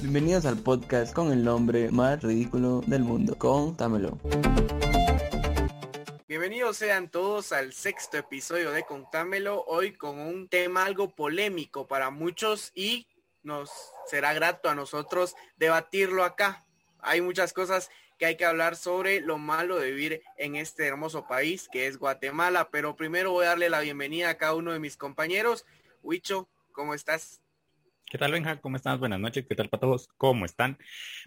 Bienvenidos al podcast con el nombre más ridículo del mundo. Contámelo. Bienvenidos sean todos al sexto episodio de Contámelo, hoy con un tema algo polémico para muchos y nos será grato a nosotros debatirlo acá. Hay muchas cosas que hay que hablar sobre lo malo de vivir en este hermoso país que es Guatemala, pero primero voy a darle la bienvenida a cada uno de mis compañeros. Huicho, ¿cómo estás? ¿Qué tal, Benja? ¿Cómo estás? Buenas noches. ¿Qué tal para todos? ¿Cómo están?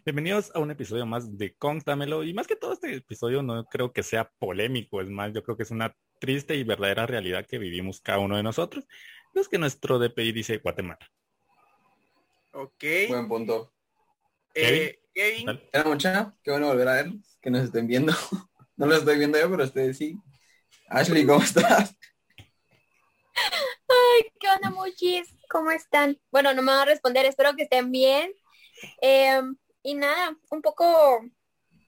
Bienvenidos a un episodio más de Contámelo. Y más que todo este episodio no creo que sea polémico. Es más, yo creo que es una triste y verdadera realidad que vivimos cada uno de nosotros. Es que nuestro DPI dice Guatemala. Ok. Buen punto. Eh, Kevin. Era mucha, qué bueno volver a ver, que nos estén viendo. no lo estoy viendo yo, pero ustedes sí. Ashley, ¿cómo estás? Ay, qué onda, muchis. ¿Cómo están? Bueno, no me van a responder, espero que estén bien. Eh, y nada, un poco,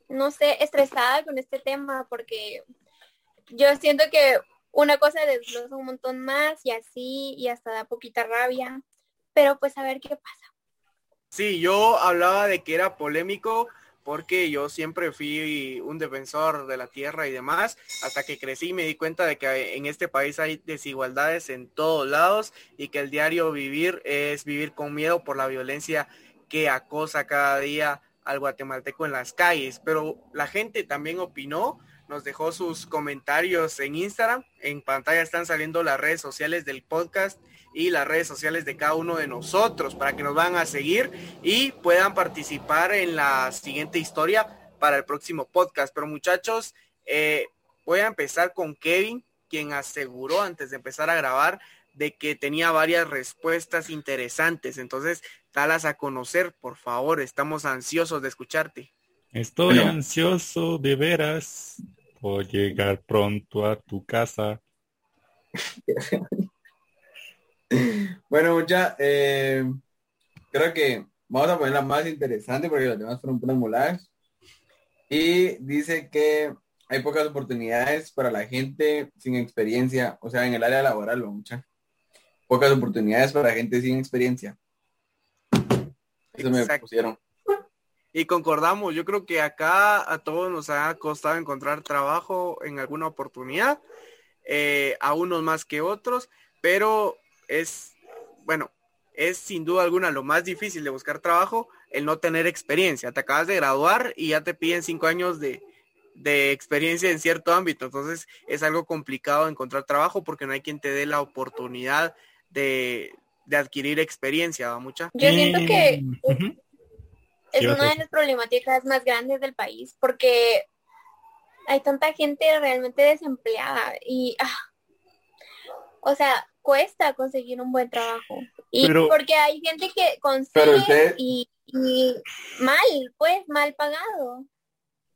no sé, estresada con este tema porque yo siento que una cosa desglosa un montón más y así, y hasta da poquita rabia. Pero pues a ver qué pasa. Sí, yo hablaba de que era polémico porque yo siempre fui un defensor de la tierra y demás, hasta que crecí y me di cuenta de que en este país hay desigualdades en todos lados y que el diario vivir es vivir con miedo por la violencia que acosa cada día al guatemalteco en las calles. Pero la gente también opinó, nos dejó sus comentarios en Instagram, en pantalla están saliendo las redes sociales del podcast y las redes sociales de cada uno de nosotros para que nos van a seguir y puedan participar en la siguiente historia para el próximo podcast. Pero muchachos, eh, voy a empezar con Kevin, quien aseguró antes de empezar a grabar de que tenía varias respuestas interesantes. Entonces, dalas a conocer, por favor. Estamos ansiosos de escucharte. Estoy ansioso de veras por llegar pronto a tu casa. bueno, mucha, eh, creo que vamos a poner la más interesante porque las demás fueron puras moladas. Y dice que hay pocas oportunidades para la gente sin experiencia, o sea, en el área laboral, ¿no, mucha. Pocas oportunidades para gente sin experiencia. Eso me pusieron. Y concordamos, yo creo que acá a todos nos ha costado encontrar trabajo en alguna oportunidad, eh, a unos más que otros, pero es, bueno, es sin duda alguna lo más difícil de buscar trabajo, el no tener experiencia. Te acabas de graduar y ya te piden cinco años de, de experiencia en cierto ámbito, entonces es algo complicado encontrar trabajo porque no hay quien te dé la oportunidad de, de adquirir experiencia, ¿va mucha? Yo siento que Ujú. Es ¿Qué ibas a una de las problemáticas más grandes del país porque hay tanta gente realmente desempleada y, ah, o sea, cuesta conseguir un buen trabajo. Y Pero- porque hay gente que Pero consigue usted- y, y mal, pues, mal pagado.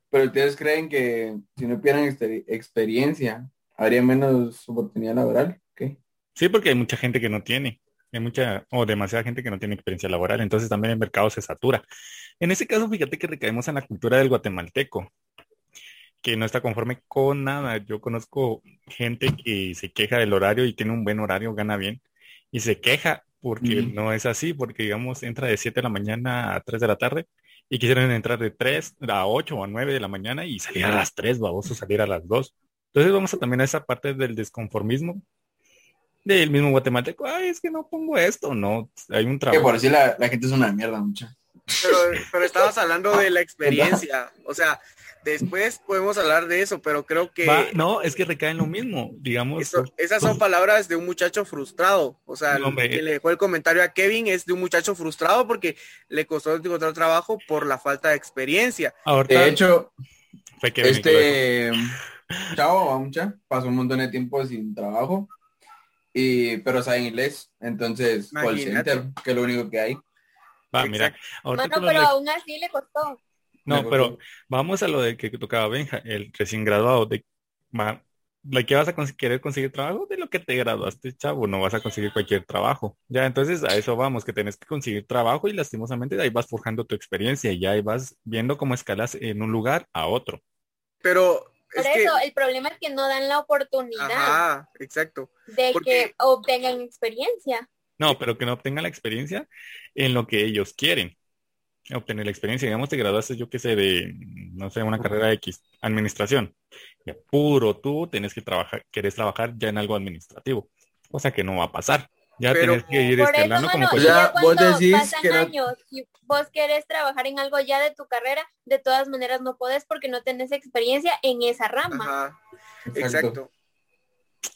Pero ustedes creen que si no exper- experiencia, habría menos oportunidad laboral. ¿Qué? Sí, porque hay mucha gente que no tiene, hay mucha o demasiada gente que no tiene experiencia laboral, entonces también el mercado se satura. En ese caso, fíjate que recaemos en la cultura del guatemalteco, que no está conforme con nada. Yo conozco gente que se queja del horario y tiene un buen horario, gana bien, y se queja porque Ujú. no es así, porque digamos entra de 7 de la mañana a 3 de la tarde y quisieran entrar de 3 a 8 o a 9 de la mañana y salir a las 3, baboso, salir a las 2. Entonces vamos a también a esa parte del desconformismo del mismo guatemalteco. Ay, es que no pongo esto, no, hay un Que trabajo. por si la, la gente es una mierda, mucha. Pero, pero estabas hablando de la experiencia, o sea, después podemos hablar de eso, pero creo que Va, no, es que recae en lo mismo, digamos. eso- esas son palabras de un muchacho frustrado, o sea, No, hombre. quien le dejó el comentario a Kevin es de un muchacho frustrado porque le costó encontrar trabajo por la falta de experiencia. Ahorita De hecho, que que este chavo, mucha, pasó un montón de tiempo sin trabajo. Y, pero sabe inglés, entonces call center, que es lo único que hay. Va, mira, Bueno, pero de- aún así le costó. No, pero vamos a lo de que tocaba Benja, el recién graduado, de va, ¿de qué vas a cons- querer conseguir trabajo? De lo que te graduaste, chavo, no vas a conseguir cualquier trabajo. Ya, entonces a eso vamos, que tenés que conseguir trabajo y lastimosamente de ahí vas forjando tu experiencia y ahí vas viendo cómo escalas en un lugar a otro. Pero Por es que, eso, el problema es que no dan la oportunidad ajá, exacto. de porque- que obtengan experiencia. No, pero que no obtengan la experiencia en lo que ellos quieren. obtener la experiencia. Digamos, te graduaste, yo qué sé, de, no sé, una carrera X, administración. Y puro tú tenés que trabajar, querés trabajar ya en algo administrativo, cosa que no va a pasar. Ya Pero- tenés que ir Por eso, escalando mano, como y que Ya, vos cuando decís pasan que no- años y vos querés trabajar en algo ya de tu carrera, de todas maneras no podés porque no tenés experiencia en esa rama. Ajá, Exacto. exacto.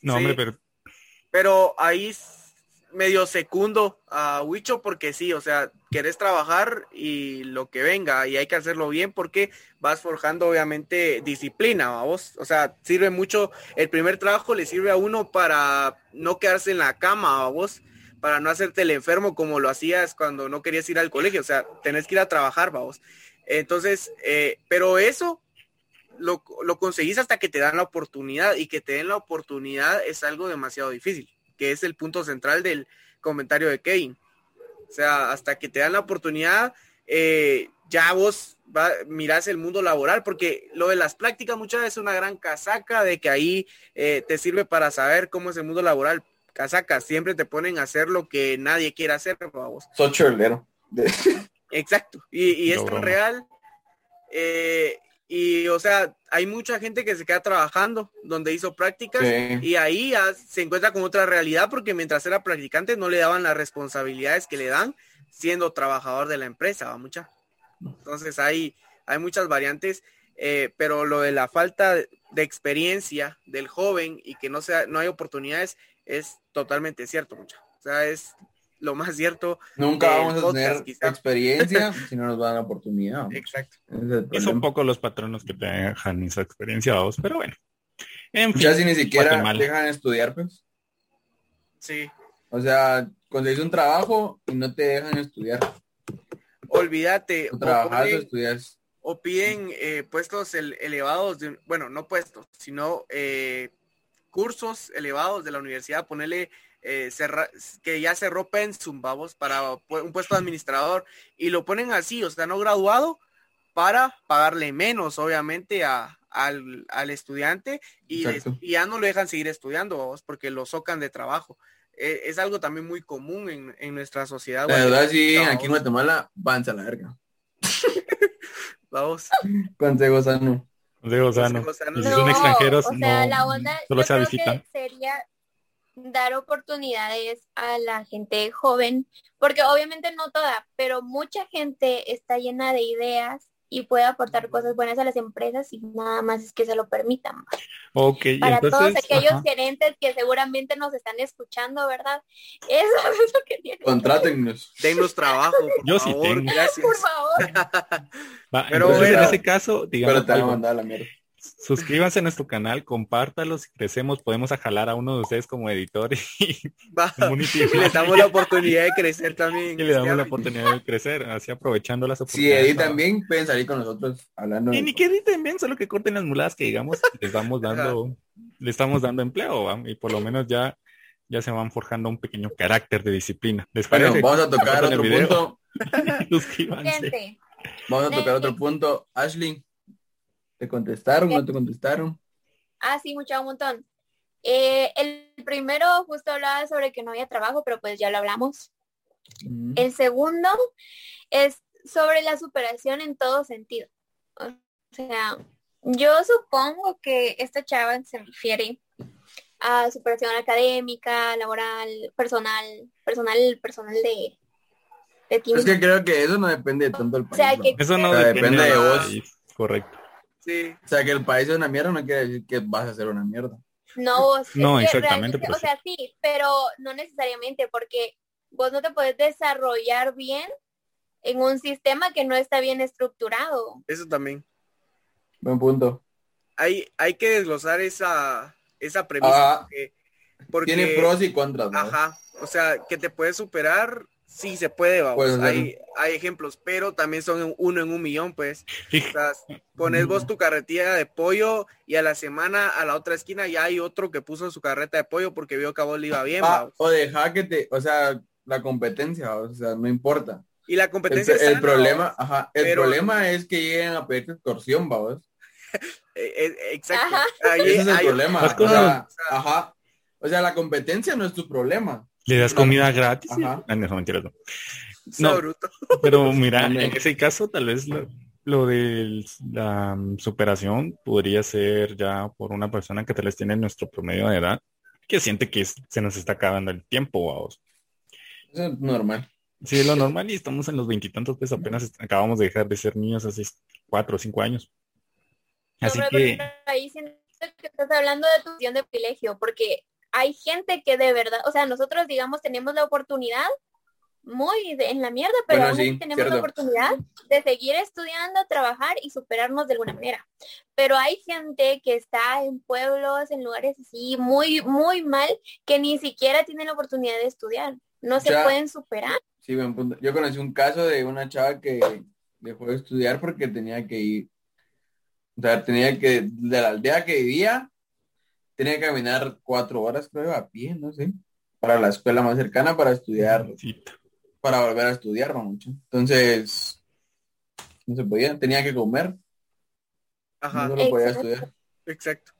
No, Sí. hombre, pero Pero ahí medio secundo a Huicho porque sí, o sea, querés trabajar y lo que venga y hay que hacerlo bien porque vas forjando obviamente disciplina, vos. O sea, sirve mucho, el primer trabajo le sirve a uno para no quedarse en la cama, vos, para no hacerte el enfermo como lo hacías cuando no querías ir al colegio, o sea, tenés que ir a trabajar, vamos. Entonces, eh, pero eso lo, lo conseguís hasta que te dan la oportunidad y que te den la oportunidad es algo demasiado difícil, que es el punto central del comentario de Kevin. O sea, hasta que te dan la oportunidad, eh, ya vos va, mirás el mundo laboral, porque lo de las prácticas muchas veces es una gran casaca de que ahí eh, te sirve para saber cómo es el mundo laboral. Casaca, siempre te ponen a hacer lo que nadie quiere hacer, vos. Sos chorlero. Exacto. Y, y es No, tan broma. real. eh, y, o sea, hay mucha gente que se queda trabajando donde hizo prácticas Sí. y ahí se encuentra con otra realidad porque mientras era practicante no le daban las responsabilidades que le dan siendo trabajador de la empresa, ¿va mucha? Entonces hay, hay muchas variantes, eh, pero lo de la falta de de experiencia del joven y que no, sea, no hay oportunidades es totalmente cierto, mucha. O sea, es lo más cierto. Nunca vamos a tener quizá. experiencia si no nos dan la oportunidad. Exacto. Es un poco los patronos que te dejan esa experiencia, vos, pero bueno. En fin, Ya si ni siquiera Guatemala. dejan estudiar, pues. Sí. O sea, conseguís un trabajo y no te dejan estudiar. Olvídate. O o trabajas o ponen- estudias. o piden eh, puestos el- elevados, de, bueno, no puestos, sino eh, cursos elevados de la universidad, ponerle eh, cerra- que ya cerró Pensum, vamos, para un puesto de administrador, y lo ponen así, o sea, no graduado, para pagarle menos, obviamente, a, al, al estudiante, y, ya no lo dejan seguir estudiando, vamos, porque lo socan de trabajo. Eh, es algo también muy común en, en nuestra sociedad. La verdad, sí, aquí en. Guatemala, vanza a la verga. Vamos. Consejo sano. Consejo sano. Consejo sano. Y si son extranjeros, o sea, no, la onda solo se visitan. sería dar oportunidades a la gente joven, porque obviamente no toda, pero mucha gente está llena de ideas y puede aportar cosas buenas a las empresas y nada más es que se lo permitan. Ok, Para todos aquellos ajá. gerentes que seguramente nos están escuchando, ¿verdad? Eso es lo que tienen. Contrátennos. Denos trabajo, por Yo sí tengo. gracias. Por favor. Va, Pero entonces en ese caso, digamos, Pero te algo. a la mierda. Suscríbanse a nuestro canal, compártalo, si crecemos podemos jalar a uno de ustedes como editor y Va. Y le damos la oportunidad de crecer también. y le damos la oportunidad de crecer, así aprovechando las Si oportunidades. editan bien, pueden salir con nosotros hablando. Y de- ni que editen bien, solo que corten las muladas que digamos, les vamos dando, le estamos dando empleo, ¿va? y por lo menos ya, ya se van forjando un pequeño carácter de disciplina. ¿Les Bueno, parece? vamos a tocar otro punto. Suscríbanse. Vamos a tocar otro punto. Ashley, ¿te contestaron o no te contestaron? ah, sí, mucho, un montón. Eh, el primero justo hablaba sobre que no había trabajo, pero pues ya lo hablamos. Mm. El segundo es sobre la superación en todo sentido. O sea, yo supongo que esta chava se refiere a superación académica, laboral, personal, personal, personal de, de ti Es que creo que eso no depende tanto del O país. sea, ¿no? que Eso no O sea, depende, depende de vos. país, Correcto. Sí, O sea, que el país es una mierda no quiere decir que vas a hacer una mierda. no, es No, que exactamente, realmente, pero o sea, sí, pero no necesariamente porque vos no te puedes desarrollar bien en un sistema que no está bien estructurado. eso también. Buen punto. Hay, hay que desglosar esa, esa premisa. Ah, porque, porque- Tiene pros y contras. ¿no? Ajá. O sea, que te puedes superar, sí se puede, vamos. Hay, hay ejemplos, pero también son uno en un millón, pues. O sea, pones vos tu carretilla de pollo y a la semana a la otra esquina ya hay otro que puso su carreta de pollo porque vio que a vos le iba bien, Ah, vamos. o deja que te, o sea, la competencia, o sea, no importa. Y la competencia el sana, problema, vamos. ajá, el Pero- problema es que lleguen a pedirte extorsión, vamos. Eh, eh, exacto. Ajá. Ahí Ese es el problema. Ajá. O sea, la competencia no es tu problema. ¿Le das comida gratis? Ajá. Ah, no, bruto. Pero mira, en ese caso tal vez lo, lo de la mm, superación podría ser ya por una persona que tal vez tiene nuestro promedio de edad, que siente que se nos está acabando el tiempo, vamos. Eso es normal. Sí, es lo normal y estamos en los veintitantos, pues apenas acabamos de dejar de ser niños hace cuatro o cinco años. Así Pero, que, ahí siento que estás hablando de tu de privilegio, porque hay gente que de verdad, o sea, nosotros digamos tenemos la oportunidad muy de- en la mierda, pero Bueno, aún así sí, tenemos cierto. la oportunidad de seguir estudiando, trabajar y superarnos de alguna manera. Pero hay gente que está en pueblos, en lugares así muy, muy mal, que ni siquiera tienen la oportunidad de estudiar. No se pueden superar. Sí, buen punto. Yo conocí un caso de una chava que dejó de estudiar porque tenía que ir, o sea, tenía que, de la aldea que vivía, tenía que caminar cuatro horas, creo, a pie, no sé, para la escuela más cercana para estudiar, sí, para volver a estudiar, mucho. Entonces, no se podía, tenía que comer, Ajá. no solo podía Exacto. estudiar. Exacto.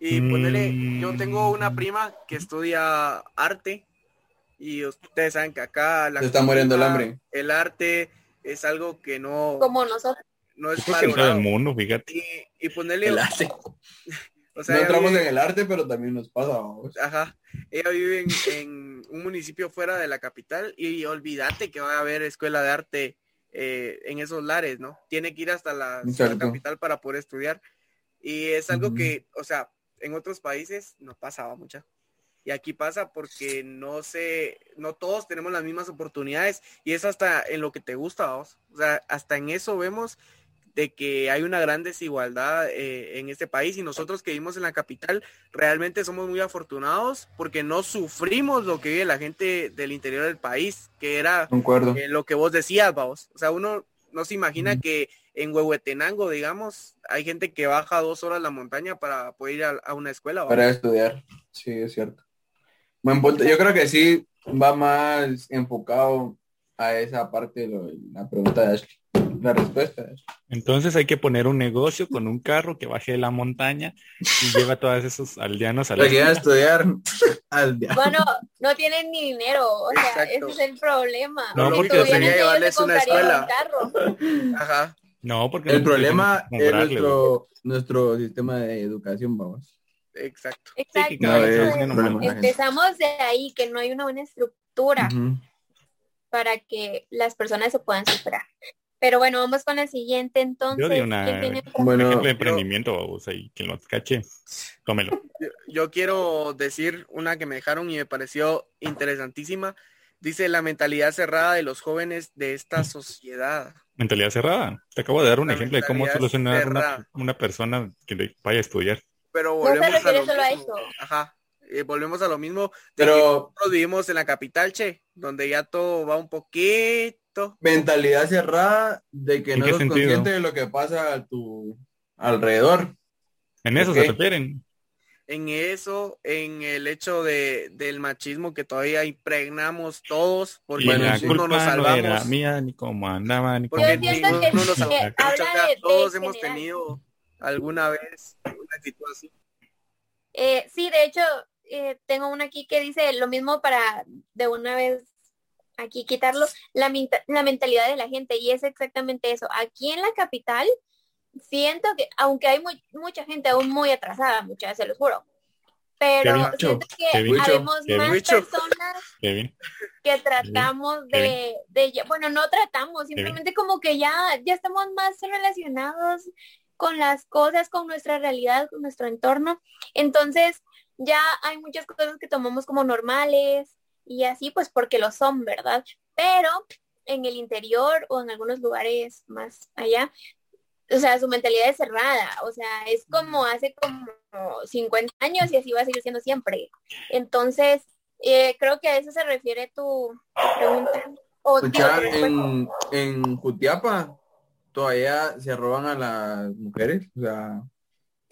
Y ponele, yo Mm. tengo una prima que estudia arte y ustedes saben que acá la Se está muriendo el hambre. El arte es algo que no, Como nosotros. no es valorado. el mundo, fíjate. Y, y ponerle, El arte. o sea, no entramos vive- en el arte, pero también nos pasa. vamos. Ajá. Ella vive en, en un municipio fuera de la capital y olvídate que va a haber escuela de arte eh, en esos lares, ¿no? Tiene que ir hasta la, capital para poder estudiar. Y es algo que, o sea, en otros países no pasaba mucha. Y aquí pasa porque no sé, no todos tenemos las mismas oportunidades y es hasta en lo que te gusta, vos. O sea, hasta en eso vemos de que hay una gran desigualdad eh, en este país y nosotros que vivimos en la capital realmente somos muy afortunados porque no sufrimos lo que vive la gente del interior del país, que era eh, lo que vos decías, vamos. O sea, uno no se imagina que en Huehuetenango, digamos, hay gente que baja dos horas la montaña para poder ir a, a una escuela. ¿va? Para estudiar. Sí, es cierto. Buen punto. Yo creo que sí va más enfocado a esa parte de lo- la pregunta de Ashley. La respuesta Ashley. Entonces hay que poner un negocio con un carro que baje de la montaña y lleva a todos esos aldeanos a la que a estudiar al día. Bueno, no tienen ni dinero, o sea, Exacto. ese es el problema. No, porque tuvieran ellos, llevarles una escuela. un carro. Ajá. No, porque El no problema que es nuestro, nuestro sistema de educación, vamos. Exacto. Exacto. que es. Empezamos de ahí, que no hay una buena estructura para que las personas se puedan superar. Pero bueno, vamos con la siguiente entonces. Yo di una- ¿Quién tiene- Un Bueno, ejemplo de emprendimiento, vamos, ahí, quien lo cache, tómelo. Yo, yo quiero decir una que me dejaron y me pareció interesantísima. Dice la mentalidad cerrada de los jóvenes de esta sociedad. Mentalidad cerrada. Te acabo de dar un La ejemplo de cómo solucionar una, una persona que le vaya a estudiar. Pero No se volvemos a refiere lo solo a mismo. eso. Ajá. Eh, volvemos a lo mismo. de que pero nosotros vivimos en la capital, che, donde ya todo va un poquito. mentalidad cerrada de que ¿En no sos sentido? consciente de lo que pasa a tu alrededor. En eso se refieren. En eso, en el hecho de, del machismo que todavía impregnamos todos, porque Bueno, nos no era salvamos. mía, ni cómo andaba, ni Porque nos salvamos. de- todos hemos general. tenido alguna vez una situación. Eh, sí, de hecho, eh, tengo una aquí que dice lo mismo para de una vez aquí quitarlo, la, la mentalidad de la gente y es exactamente eso. Aquí en la capital siento que, aunque hay muy- mucha gente aún muy atrasada, muchas se los juro, pero siento que habemos más personas que tratamos de, de bueno, no tratamos, simplemente como que ya, ya estamos más relacionados con las cosas, con nuestra realidad, con nuestro entorno. Entonces, ya hay muchas cosas que tomamos como normales y así, pues porque lo son, ¿verdad? Pero en el interior o en algunos lugares más allá, o sea, su mentalidad es cerrada, o sea, es como hace como 50 años y así va a seguir siendo siempre. Entonces, eh, creo que a eso se refiere tu, tu pregunta. O, digo, Escucha, tu respuesta. en, en Jutiapa todavía se roban a las mujeres. O sea,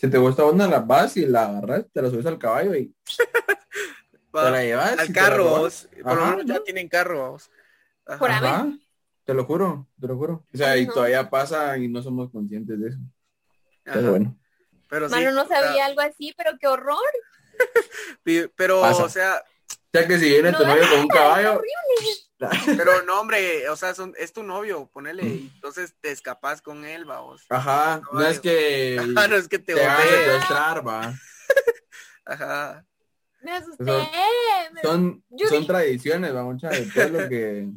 si te gusta onda, la vas y la agarras, te la subes al caballo y Va te la llevas. y al carro, vos. por lo menos ya ¿no? tienen carro. vos. Ajá. Por ahí. Ajá, te lo juro, te lo juro. O sea, Ay, y no. todavía pasa y no somos conscientes de eso. Ajá. Pero bueno. Pero sí, Mano, no sabía algo así, pero qué horror. pero, Pasa. o sea, O sea que si viene No, tu novio con un es caballo, horrible. Pero no, hombre, o sea, son- es tu novio, ponele, y entonces te escapas con él, vamos. Ajá, no es que Ah, no es que te te van a secuestrar, va. Ajá. Me asusté. Son- Son, tradiciones, va, mucha de todo lo que...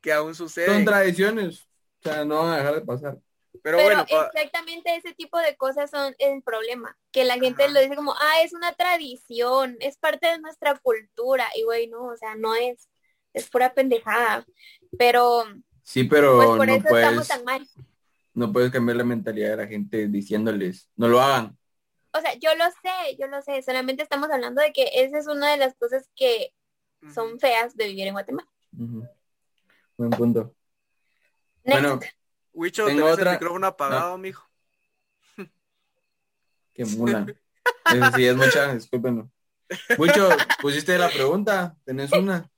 Que aún sucede. Son tradiciones, o sea, no van a dejar de pasar. Pero, Pero bueno, exactamente ese tipo de cosas son el problema, que la gente Ajá. lo dice como, ah, es una tradición, es parte de nuestra cultura, y güey, no, o sea, no es, es pura pendejada, pero Sí, pero pues por no eso estamos puedes, tan mal. no puedes cambiar la mentalidad de la gente diciéndoles, no lo hagan. O sea, yo lo sé, yo lo sé, solamente estamos hablando de que esa es una de las cosas que son feas de vivir en Guatemala. Buen punto. Next. Bueno, Wicho, tengo tenés otra- el micrófono apagado, mijo. qué mula. Eso sí es mucha, discúlpenlo. Mucho, pusiste la pregunta, tenés una,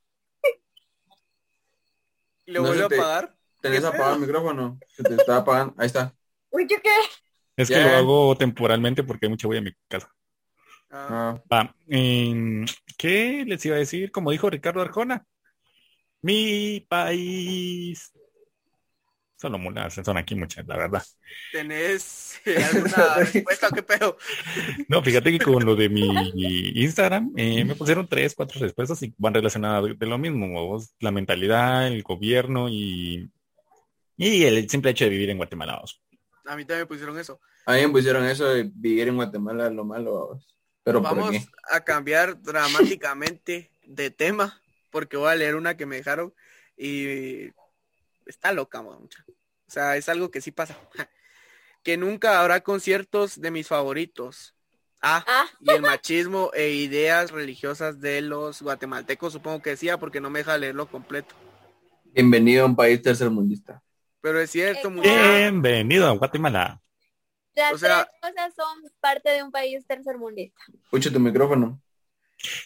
¿Y lo No vuelve se a apagar? tenés ¿Qué apagado el micrófono, se te está apagando, ahí está. Uy, ¿yo qué? Es que lo hago temporalmente porque hay mucha bulla en mi casa. Ah, Ah, Va, em, ¿qué les iba a decir? Como dijo Ricardo Arjona, mi país. Solo mulas son aquí muchas, la verdad. ¿Tenés eh, alguna respuesta? ¿Qué pedo? No, fíjate que con lo de mi Instagram eh, me pusieron tres, cuatro respuestas y van relacionadas de, lo mismo, vos, la mentalidad, el gobierno y, y el simple hecho de vivir en Guatemala. vos. A mí también me pusieron eso. a mí me pusieron eso de vivir en Guatemala lo malo, vamos. pero ¿por Vamos a cambiar dramáticamente de tema porque voy a leer una que me dejaron y está loca, mucha. O sea, es algo que sí pasa. Que nunca habrá conciertos de mis favoritos. Ah, Ah, y el machismo e ideas religiosas de los guatemaltecos, supongo que decía, porque no me deja leerlo completo. Bienvenido a un país tercermundista. Pero es cierto. Bienvenido a Guatemala. las O sea- tres cosas son parte de un país tercermundista. Escucha tu micrófono.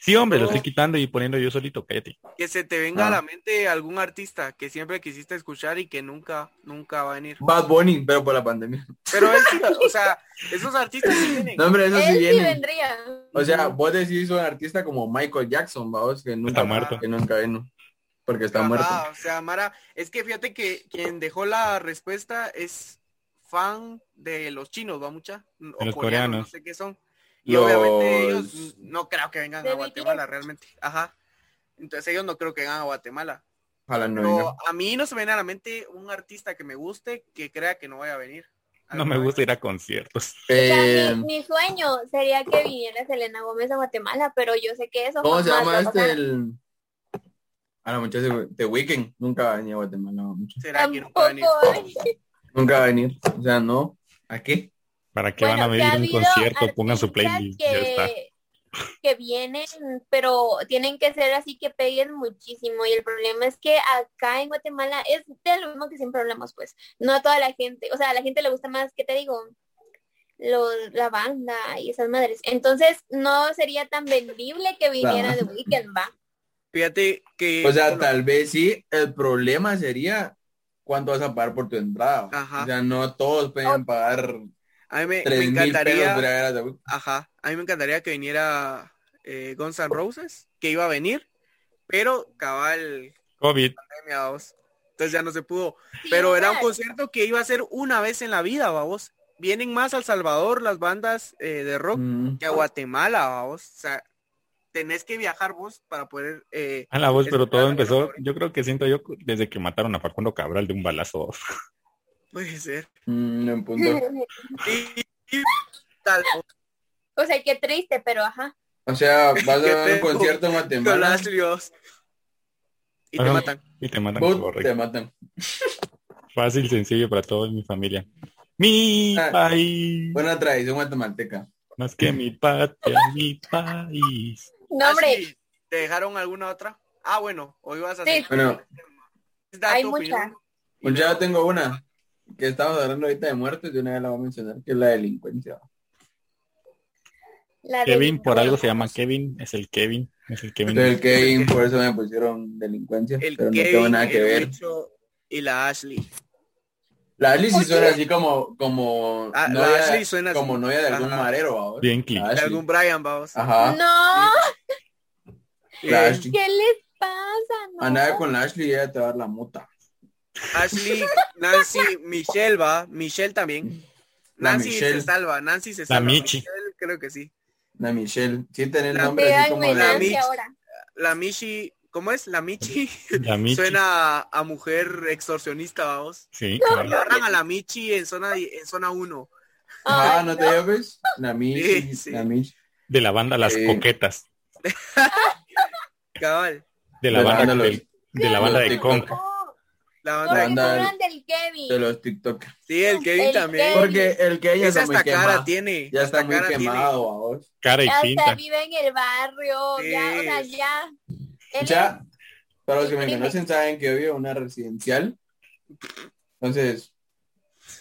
Sí, hombre, lo estoy quitando y poniendo yo solito, cállate. Que se te venga Ah. a la mente algún artista que siempre quisiste escuchar y que nunca, nunca va a venir. Bad Bunny, pero por la pandemia. Pero él sí, o sea, esos artistas sí vienen. No, hombre, eso Él sí sí viene. vendría. O sea, vos decís un artista como Michael Jackson, vamos, que nunca Está muerto. Que nunca vino. Porque está Ajá, muerto. O sea, Mara, es que fíjate que quien dejó la respuesta es fan de los chinos, ¿va mucha? O los coreanos, coreanos. no sé qué son. Y Los- obviamente ellos no creo que vengan a. Guatemala realmente. Ajá. Entonces ellos no creo que vengan a Guatemala. Ojalá no a mí no se me viene a la mente un artista que me guste que crea que no vaya a venir. No me gusta ir a conciertos. O sea, Eh, mi, mi sueño sería que viniera Selena Gómez a Guatemala, pero yo sé que eso ¿Cómo se llama este? pasar. El... A la muchacha de Weekend. Nunca va a venir a Guatemala. ¿Será que nunca va a venir? Nunca va a venir. O sea, no. ¿A qué? ¿Para qué Bueno, van a ha a un habido concierto? Pongan su playlist. Ya está. que, vienen, pero tienen que ser así que peguen muchísimo. Y el problema es que acá en Guatemala es de lo mismo que siempre hablamos, pues. No a toda la gente, o sea, a la gente le gusta más, ¿qué te digo? Lo, la banda y esas madres. Entonces, no sería tan vendible que viniera de Weekend, va. Fíjate que... O sea, bueno, tal vez sí. El problema sería cuánto vas a pagar por tu entrada. Ajá. O sea, no todos pueden pagar a mí me, pesos encantaría... Ajá, a mí me encantaría que viniera eh, Guns N' Roses, que iba a venir, pero cabal COVID. pandemia, vamos. Entonces ya no se pudo. Sí, Pero era un concierto que iba a ser una vez en la vida, vamos. Vienen más al Salvador las bandas eh, de rock Mm. que a Guatemala, vamos. O sea, tenés que viajar vos para poder... eh, A la voz, pero todo empezó, yo creo que siento yo desde que mataron a Facundo Cabral de un balazo. Puede ser. Mm, en punto. Y, y tal, O sea, qué triste, pero ajá. O sea, vas a ver un concierto en Guatemala. Y te matan. Y te correcto. te matan. Fácil, sencillo para toda mi familia. Mi Ah, país. Buena tradición guatemalteca. Más que mi patria, mi país. No, hombre, Ashley, ¿Te dejaron alguna otra? Ah, bueno, hoy vas a Sí. hacer. Bueno, Hay muchas. pues ya tengo una. Que estamos hablando ahorita de muertes, de una vez la voy a mencionar, que es la delincuencia. la Kevin, por algo se llama Kevin. Es el Kevin. Es el Kevin. Del Kevin, por eso me pusieron delincuencia, El pero no Kevin, tengo nada que el ver. Y la Ashley. La Ashley sí suena así como, como Ah, la novia, Ashley suena así. como novia de algún Ajá. marero, vamos. Bien. La De algún Brian, vamos. Ajá. No, La Ashley. ¿qué les pasa? No. Andaba con la Ashley y ella te va a dar la mota. Ashley, Nancy, Michelle va, Michelle también. La Nancy Michelle. se salva, Nancy se La salva. Michi. Michelle, creo que sí. La Michelle. Sí, tiene el La- nombre así como la de... Mitch. ahora. La Michi, ¿cómo es? La Michi. La Michi. Suena a, a mujer extorsionista, vamos. Sí, claro. Agarran a la Michi en zona en zona 1. Ah, Ay, ¿no te llames? La Michi. Sí, sí. La Michi. de la banda Las Sí. Coquetas. Cabal. De la De la banda, banda del- de la banda de los Conca. La banda. del- Kevin. De los TikTok. Sí, el Kevin El también. Kevin. Porque el que ella Esa está muy cara quemado. tiene. Ya está muy quemado, a vos. Cara y Ya hasta pinta. vive en el barrio, ya, o sea, ya. Él Ya, para los que me conocen saben que yo vivo en una residencial. Entonces,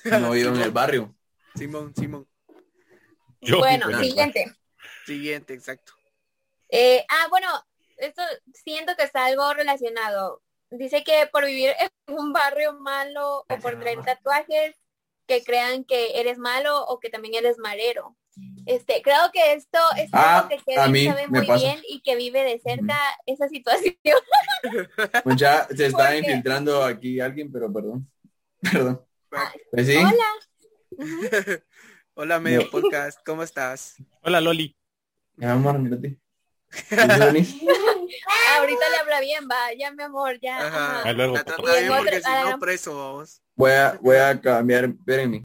no vivo en el barrio. Simón, Simón. Yo bueno, siguiente. Siguiente, exacto. Eh, ah, bueno, esto siento que está algo relacionado. Dice que por vivir en un barrio malo o por traer tatuajes, que crean que eres malo o que también eres marero. Este, creo que esto es Ah, algo que a Kevin mí sabe muy pasa. bien y que vive de cerca esa situación. Pues ya se está infiltrando aquí alguien, pero perdón. Perdón. Pues sí. Hola. Hola, medio podcast. ¿Cómo estás? Hola Loli. Mi amor, mírate. ahorita le habla bien, va, ya mi amor, ya. Ajá. ajá. Ahí luego, La trata bien porque si ah, no preso vamos. Voy a, voy a cambiar, espérenme.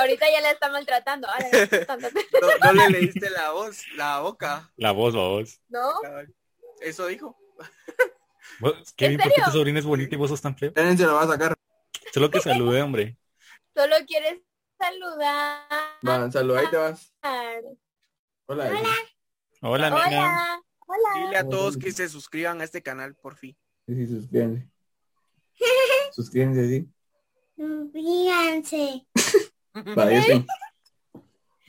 Ahorita ya la está maltratando. Ahora la. No, no le leíste la voz, la boca. La voz, la voz. ¿No? Eso dijo. Kevin, ¿por qué tu sobrina es bonita y vos sos tan feo? Espérense, lo va a sacar. Solo que salude, hombre. Solo quieres saludar. Va, saluda, ahí te vas. Hola. Hola. Hola, nena. Hola. Hola. Dile a todos que se suscriban a este canal, por fin. Sí, sí, suscríbanse. Suscríbanse, sí. Ya estoy.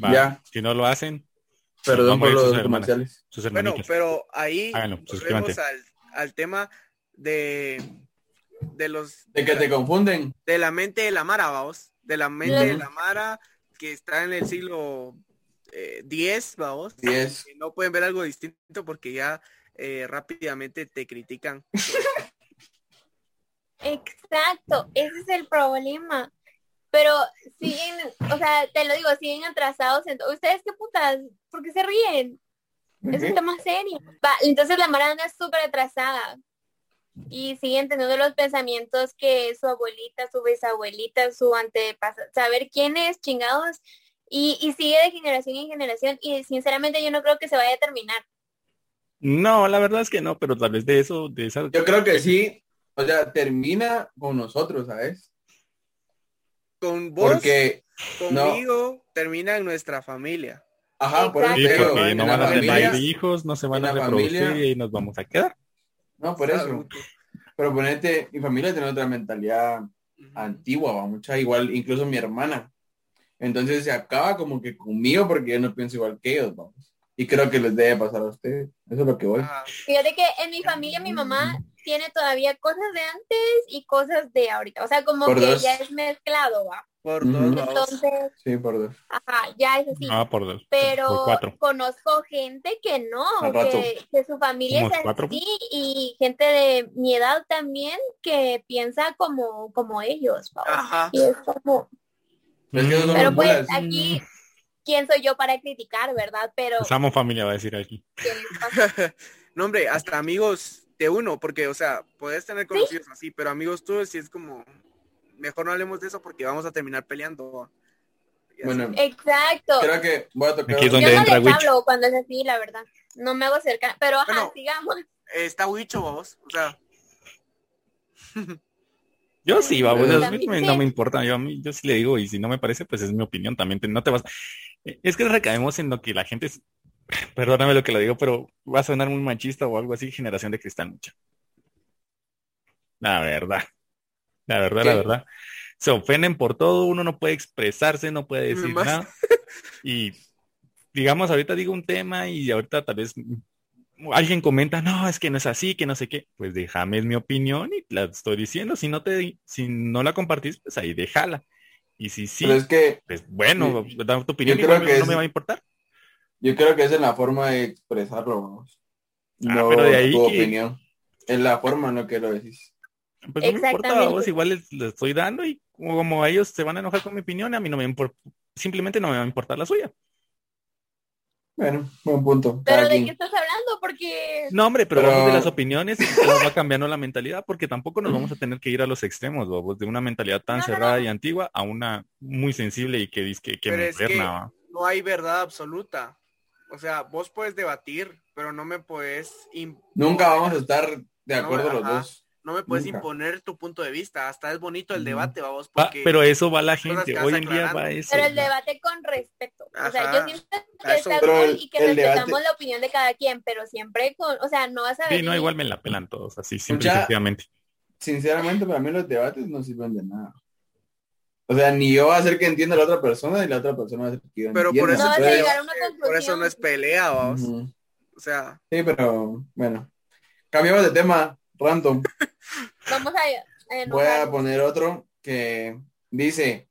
Va, Ya. Si no lo hacen, Perdón por los comerciales. sus Bueno, pero ahí Háganlo, volvemos suscríbanse. al, al tema de de los De que te confunden. de la mente de la Mara, vamos, de la mente de la Mara que está en el siglo eh, 10, vamos, Sí es. que no pueden ver algo distinto porque ya eh, rápidamente te critican. Exacto, ese es el problema. Pero siguen, o sea, te lo digo, siguen atrasados. en- ¿Ustedes qué putas? ¿Por qué se ríen? Es un tema serio. Va, entonces la Mara anda súper atrasada. Y siguen teniendo los pensamientos que su abuelita, su bisabuelita, su antepasado, saber quién es, chingados. Y, y sigue de generación en generación. Y sinceramente yo no creo que se vaya a terminar. No, la verdad es que no, pero tal vez de eso, de esa... Yo creo que sí. O sea, termina con nosotros, ¿sabes? Con vos, Porque, conmigo, termina en nuestra familia. ajá, por eso Sí, porque no van a tener hijos, no se van a reproducir familia- y nos vamos a quedar. No, por eso. Pero ponete, mi familia tiene otra mentalidad antigua, va mucha igual, incluso mi hermana. Entonces se acaba como que conmigo porque yo no pienso igual que ellos, vamos. Y creo que les debe pasar a ustedes. Eso es lo que voy. Fíjate que en mi familia mi mamá tiene todavía cosas de antes y cosas de ahorita. O sea, como Por que dos. ya es mezclado, va. Por dos. Entonces, Sí, por dos. ajá, ya es así. Ah, por dos. Por Pero cuatro. conozco gente que no, que, que su familia ¿Somos es cuatro? así y gente de mi edad también que piensa como, como ellos. Ajá. Y es como, Es que pero pues aquí, ¿quién soy yo para criticar, verdad? Pero Amo familia, va a decir aquí. no, hombre, hasta amigos de uno, porque, o sea, puedes tener conocidos así, pero amigos tuyos sí es como, mejor no hablemos de eso porque vamos a terminar peleando. Bueno, exacto. creo que voy a tocar. Aquí es Yo donde no entra les Witch. hablo cuando es así, la verdad. No me hago cerca, pero ajá, Bueno. sigamos. está Huicho, vos, o sea, Yo sí, vamos, Yo a mí no me importa, yo, a mí, yo sí le digo, y si no me parece, pues es mi opinión, también te- no te vas... Eh, Es que recaemos en lo que la gente es, perdóname lo que lo digo, pero va a sonar muy machista o algo así, generación de cristal mucha. La verdad, la verdad, la verdad. Se ofenden por todo, uno no puede expresarse, no puede decir Más. nada. Y digamos, ahorita digo un tema y ahorita tal vez alguien comenta, no, es que no es así, que no sé qué. Pues déjame es mi opinión y la estoy diciendo. Si no te, si no la compartís, pues ahí déjala. Y si sí, Pero es que pues bueno, da tu opinión igual que no es- me va a importar. Yo creo que es la forma de expresarlo, vamos. Ah, No pero de ahí tu que- opinión. Es la forma en la que lo decís. Pues no me importa, vos igual les, les estoy dando y como ellos se van a enojar con mi opinión, a mí no me importa, simplemente no me va a importar la suya. Bueno, buen punto. Pero Cada ¿de quien. qué estás hablando? Porque No, hombre, pero, Pero- vamos de las opiniones va cambiando la mentalidad, porque tampoco nos vamos a tener que ir a los extremos, vos, de una mentalidad tan No, cerrada no. y antigua a una muy sensible y que dice que, que Pero es. No hay verdad absoluta. O sea, vos puedes debatir, pero no me puedes Nunca vamos a estar de No, acuerdo los ajá. dos. No me puedes Nunca. imponer tu punto de vista. Hasta es bonito el debate, vamos, pero eso va la gente, hoy en día va eso. pero el debate con respeto. O sea, yo cool el- y que respetamos debate- la opinión de cada quien, pero siempre con, o sea, no vas a Sí, venir. no, igual me la pelan todos, así, simple y Ya-. Sinceramente, para mí los debates no sirven de nada. O sea, ni yo va a hacer que entienda a la otra persona, ni la otra persona va a hacer que yo pero por eso, No a Entonces, llegar a una por eso no es pelea, vamos. O sea, Sí, pero bueno. Cambiamos de tema, random. Vamos a, a Voy a poner otro que dice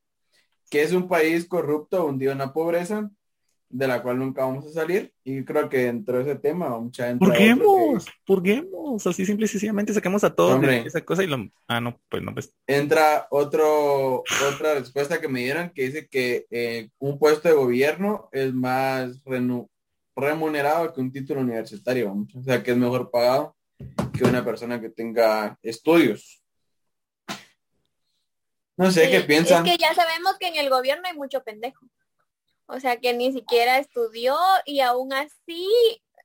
que es un país corrupto hundido en la pobreza, de la cual nunca vamos a salir. Y creo que dentro de ese tema, mucha gente. Purguemos, purguemos, así simple y sencillamente saquemos a todos Hombre. de esa cosa y lo... Ah, no, pues no, pues Entra otro, otra respuesta que me dieron que dice que eh, un puesto de gobierno es más renu- remunerado que un título universitario, o sea que es mejor pagado que una persona que tenga estudios. No sé Sí, qué piensan. Es que ya sabemos que en el gobierno hay mucho pendejo. O sea, que ni siquiera estudió y aún así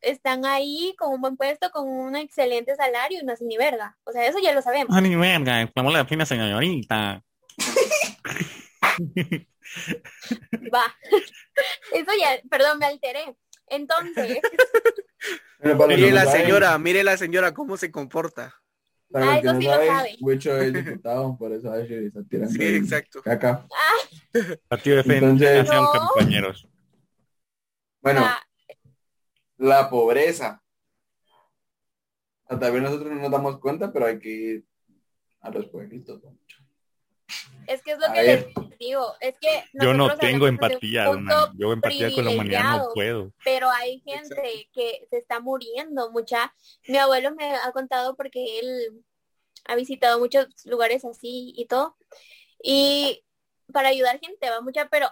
están ahí con un buen puesto, con un excelente salario y no hacen ni verga. O sea, eso ya lo sabemos. Ah, ni verga, estamos la fina señorita. Va. Eso ya, perdón, me alteré. Entonces, mire la señora, mire la señora cómo se comporta. Para Ah, que eso no sí lo saben, sabe. Wicho es diputado, por eso Ashley está tirando Sí, ahí exacto. caca. Partido de Entonces- Nación, No. compañeros. Bueno, ah, la pobreza. O sea, Tal vez nosotros no nos damos cuenta, pero hay que ir a los pueblitos. ¿no? Es que es lo A que ver. les digo. Es que Yo no tengo empatía, yo empatía con la humanidad no puedo. pero hay gente que se está muriendo mucha. Mi abuelo me ha contado porque él ha visitado muchos lugares así y todo. Y para ayudar gente va mucha, pero,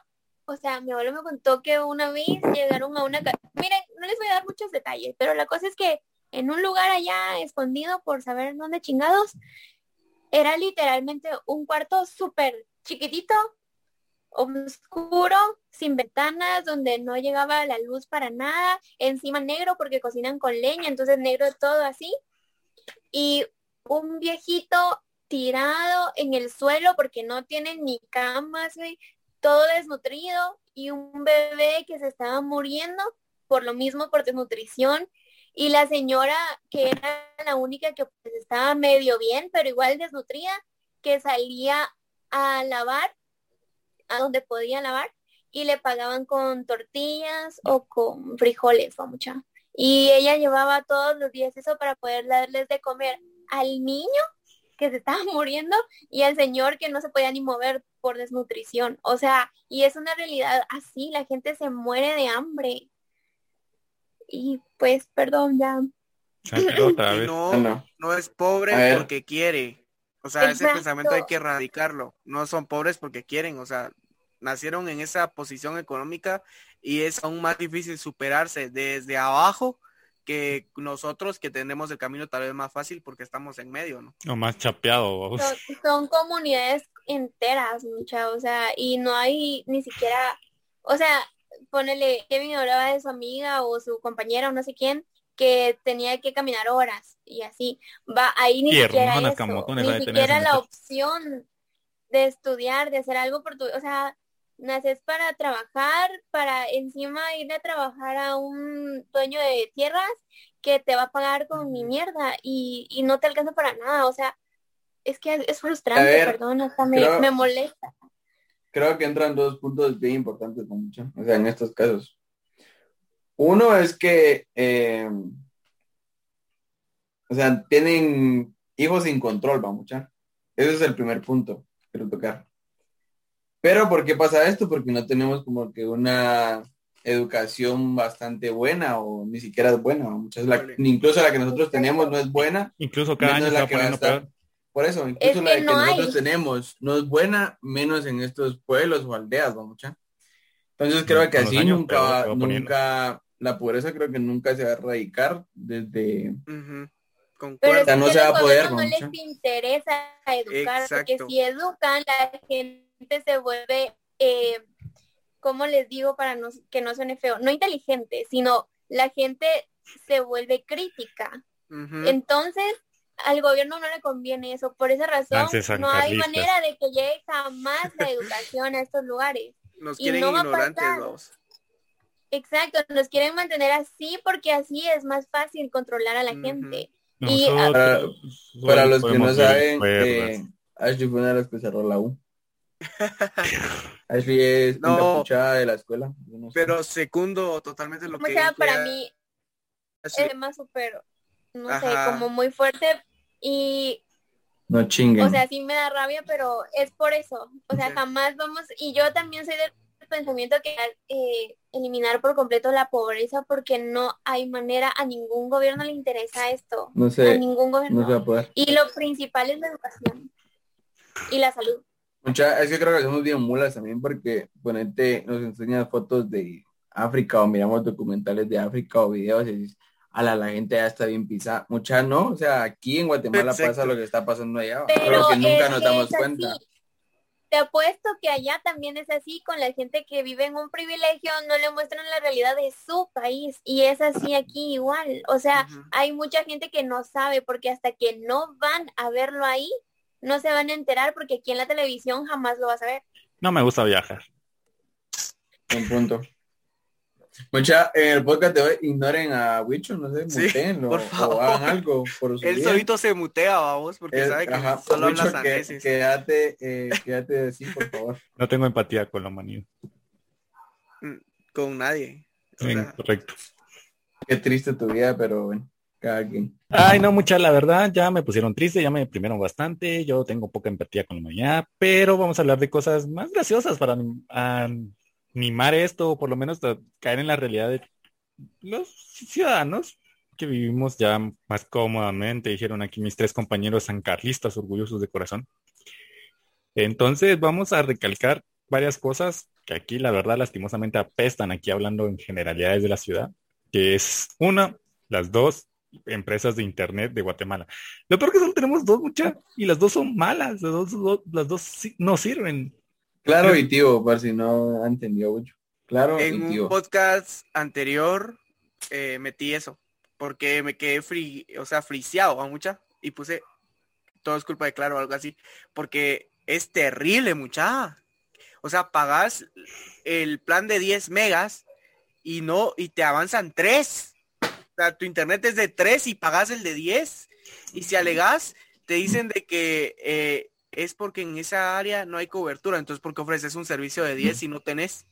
o sea, mi abuelo me contó que una vez llegaron a una... Miren, no les voy a dar muchos detalles, pero la cosa es que en un lugar allá escondido por saber dónde chingados, era literalmente un cuarto súper chiquitito, oscuro, sin ventanas, donde no llegaba la luz para nada, encima negro porque cocinan con leña, entonces negro todo así, y un viejito tirado en el suelo porque no tienen ni camas, todo desnutrido, y un bebé que se estaba muriendo por lo mismo, por desnutrición, y la señora que era la única que pues, estaba medio bien, pero igual desnutrida, que salía a lavar a donde podía lavar y le pagaban con tortillas o con frijoles o mucha. Y ella llevaba todos los días eso para poder darles de comer al niño que se estaba muriendo y al señor que no se podía ni mover por desnutrición. O sea, y es una realidad así, la gente se muere de hambre. Y pues, perdón, ya. Ah, otra vez. no, no. no es pobre porque quiere. O sea, ese pensamiento hay que erradicarlo. No son pobres porque quieren. O sea, nacieron en esa posición económica y es aún más difícil superarse desde abajo que nosotros que tenemos el camino tal vez más fácil porque estamos en medio, ¿no? O más chapeado. Son, son comunidades enteras, mucha, o sea, y no hay ni siquiera, o sea, ponele, Kevin hablaba de su amiga o su compañera o no sé quién, que tenía que caminar horas y así, va, ahí ni Y siquiera eso, camotones ni siquiera la opción de estudiar, de hacer algo por tu, o sea, naces para trabajar, para encima ir a trabajar a un dueño de tierras que te va a pagar con mi mierda y, y no te alcanza para nada, o sea, es que es frustrante, ver, perdón, hasta me, creo- me molesta. Creo que entran dos puntos bien importantes, ¿no, mucho? O sea, en estos casos. Uno es que, eh, o sea, tienen hijos sin control, va mucha. Ese es el primer punto que quiero tocar. Pero ¿por qué pasa esto? Porque no tenemos como que una educación bastante buena o ni siquiera es buena. Muchas la, incluso la que nosotros tenemos no es buena. Incluso cada año se la que va a poniendo estar. peor. Por eso, incluso Es la que de que no nosotros hay. tenemos no es buena, menos en estos pueblos o aldeas, ¿va, mucha? Entonces creo que Con los así años, nunca, va- nunca, la pobreza creo que nunca se va a erradicar desde, Ujú. Pero Concuerdo. es no que se a va los a poder, gobiernos no les interesa educar, porque Exacto. si educan, la gente se vuelve, eh, ¿cómo les digo para no, que no suene feo? No inteligente, sino la gente se vuelve crítica. Entonces, al gobierno no le conviene eso. Por esa razón, no hay manera de que llegue jamás la educación a estos lugares. Nos y quieren no va a vamos. Exacto, nos quieren mantener así porque así es más fácil controlar a la gente. Y, para solo los que no saben, eh, Ashley fue una de las que cerró la U. Ashley es No. encapuchada de la escuela. yo no sé. Pero secundo totalmente lo que sea, para mí Ashley. es más súper, no Ajá. sé, como muy fuerte y, no chinguen. o sea, sí me da rabia, pero es por eso. O sea, jamás vamos, y yo también soy del pensamiento que eh, eliminar por completo la pobreza porque no hay manera, a ningún gobierno le interesa esto. no A sé, ningún gobierno. no se va a poder. Y lo principal es la educación y la salud. Mucha, es que creo que somos bien mulas también porque ponente nos enseña fotos de África o miramos documentales de África o videos y dices, ala, la gente ya está bien pisada. Mucha no, o sea, aquí en Guatemala Exacto. pasa lo que está pasando allá, Pero que nunca nos damos cuenta. así. Te apuesto que allá también es así, con la gente que vive en un privilegio, no le muestran la realidad de su país y es así aquí igual. O sea, hay mucha gente que no sabe porque hasta que no van a verlo ahí, no se van a enterar porque aquí en la televisión jamás lo vas a ver. No me gusta viajar. Un punto. Mucha, en el podcast de hoy ignoren a Wicho, no sé, Sí, mutenlo por o favor. hagan algo por su Él bien. solito se mutea, vamos, porque Eh, sabe que ajá, solo habla Wicho, que- sandeces. quédate, eh, quédate así, por favor. No tengo empatía con la humanidad. con nadie. O Bien, sea, correcto. Qué triste tu vida, pero bueno, cada quien. Ay, no, mucha, la verdad, ya me pusieron triste, ya me deprimieron bastante, yo tengo poca empatía con la humanidad, pero vamos a hablar de cosas más graciosas para anim- animar esto, o por lo menos caer en la realidad de los ciudadanos que vivimos ya más cómodamente, dijeron aquí mis tres compañeros sancarlistas orgullosos de corazón. Entonces vamos a recalcar varias cosas que aquí la verdad lastimosamente apestan aquí hablando en generalidades de la ciudad, que es una, las dos empresas de internet de Guatemala. Lo peor que solo tenemos dos muchas y las dos son malas, las dos, dos- las dos no sirven. Claro y tío, por si no ha entendido mucho. Claro en y un podcast anterior eh, metí eso, porque me quedé fri, o sea, friseado a mucha, y puse todo es culpa de Claro o algo así, porque es terrible, mucha. O sea, pagas el plan de 10 megas y no, y te avanzan 3. O sea, tu internet es de 3 y pagas el de 10. Y si alegas, te dicen de que eh, es porque en esa área no hay cobertura. Entonces, ¿por qué ofreces un servicio de 10 si no tenés?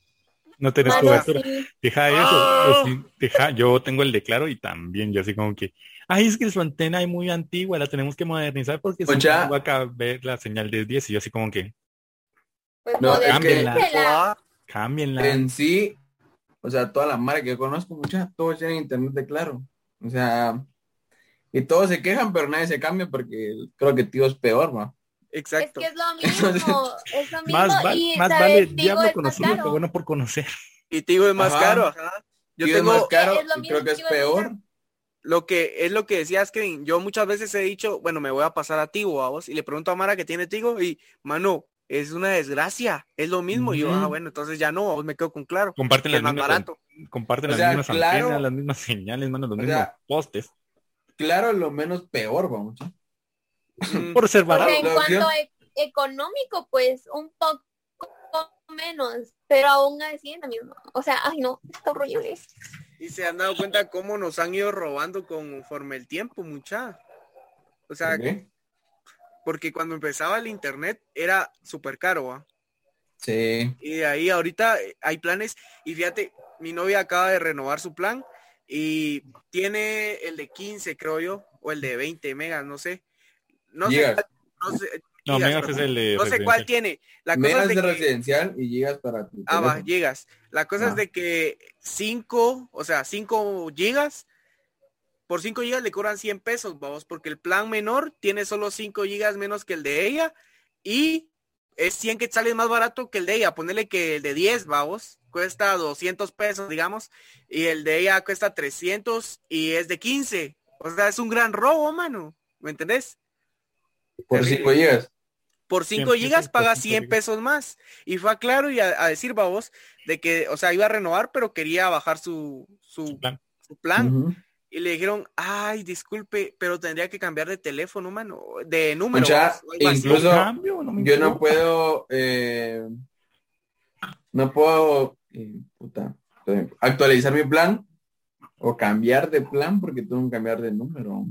No tenés cobertura. Deja eso. ¡Ah! deja, yo tengo el de Claro y también yo así como que, ay, es que su antena es muy antigua, la tenemos que modernizar porque si Mucha- no va a caber la señal de 10 y yo así como que, Pues No, es que- modernícela. Cámbienla. En sí, o sea, toda la marca que yo conozco, muchas, todos tienen internet de claro. O sea, y todos se quejan, pero nadie se cambia porque creo que tío es peor, ¿no? Es exacto. que es lo mismo, es lo mismo. Más, y, más ¿sabes? vale Digo, diablo es conocido que bueno por conocer. Y te digo, es más Ajá. caro. ajá. Yo Tío es más caro Es y creo que es es peor. lo que es lo que decías, Kevin. Yo muchas veces he dicho, bueno, me voy a pasar a Tigo a vos y le pregunto a Mara que tiene Tigo y, mano, es una desgracia, es lo mismo. Y yo, ah, bueno, entonces ya no, a vos me quedo con claro. Comparten es las más mismas, barato. comparten O las mismas claro. antenas, las mismas señales, mano, los O mismos sea, postes. Claro, lo menos peor, vamos. Por ser barato. en cuanto e- económico, pues un poco menos, pero aún así es lo mismo. O sea, ay no, está horrible. Y se han dado cuenta cómo nos han ido robando conforme el tiempo, mucha. O sea, porque cuando empezaba el internet era súper caro, ¿va? Sí. Y de ahí ahorita eh, hay planes y fíjate, mi novia acaba de renovar su plan y tiene el de 15, creo yo, o el de 20 megas, no sé. No sé, no sé, No, gigas, megas es el de No sé cuál tiene. La cosa Megas es de de que... residencial y gigas para tu Ah, va, gigas. La cosa Ah. es de que 5, o sea, 5 gigas, por 5 gigas le cobran 100 pesos, vamos, porque el plan menor tiene solo 5 gigas menos que el de ella y es 100 quetzales más barato que el de ella. Ponerle que el de 10, vamos, cuesta 200 pesos, digamos, y el de ella cuesta 300 y es de 15. O sea, es un gran robo, mano. ¿Me entendés? Por Terrible. 5 gigas. por 5 100 gigas paga 5 100 gigas. pesos más. Y fue a claro y a, a decir, babos, de que, o sea, iba a renovar, pero quería bajar su, su, plan. su plan. Ujú. Y le dijeron, ay, disculpe, pero tendría que cambiar de teléfono, mano, de número. Mucha, babos, o algo así". incluso- Cambio, no me Yo no puedo, eh, no puedo, eh, puta, eh, actualizar mi plan o cambiar de plan porque tengo que cambiar de número.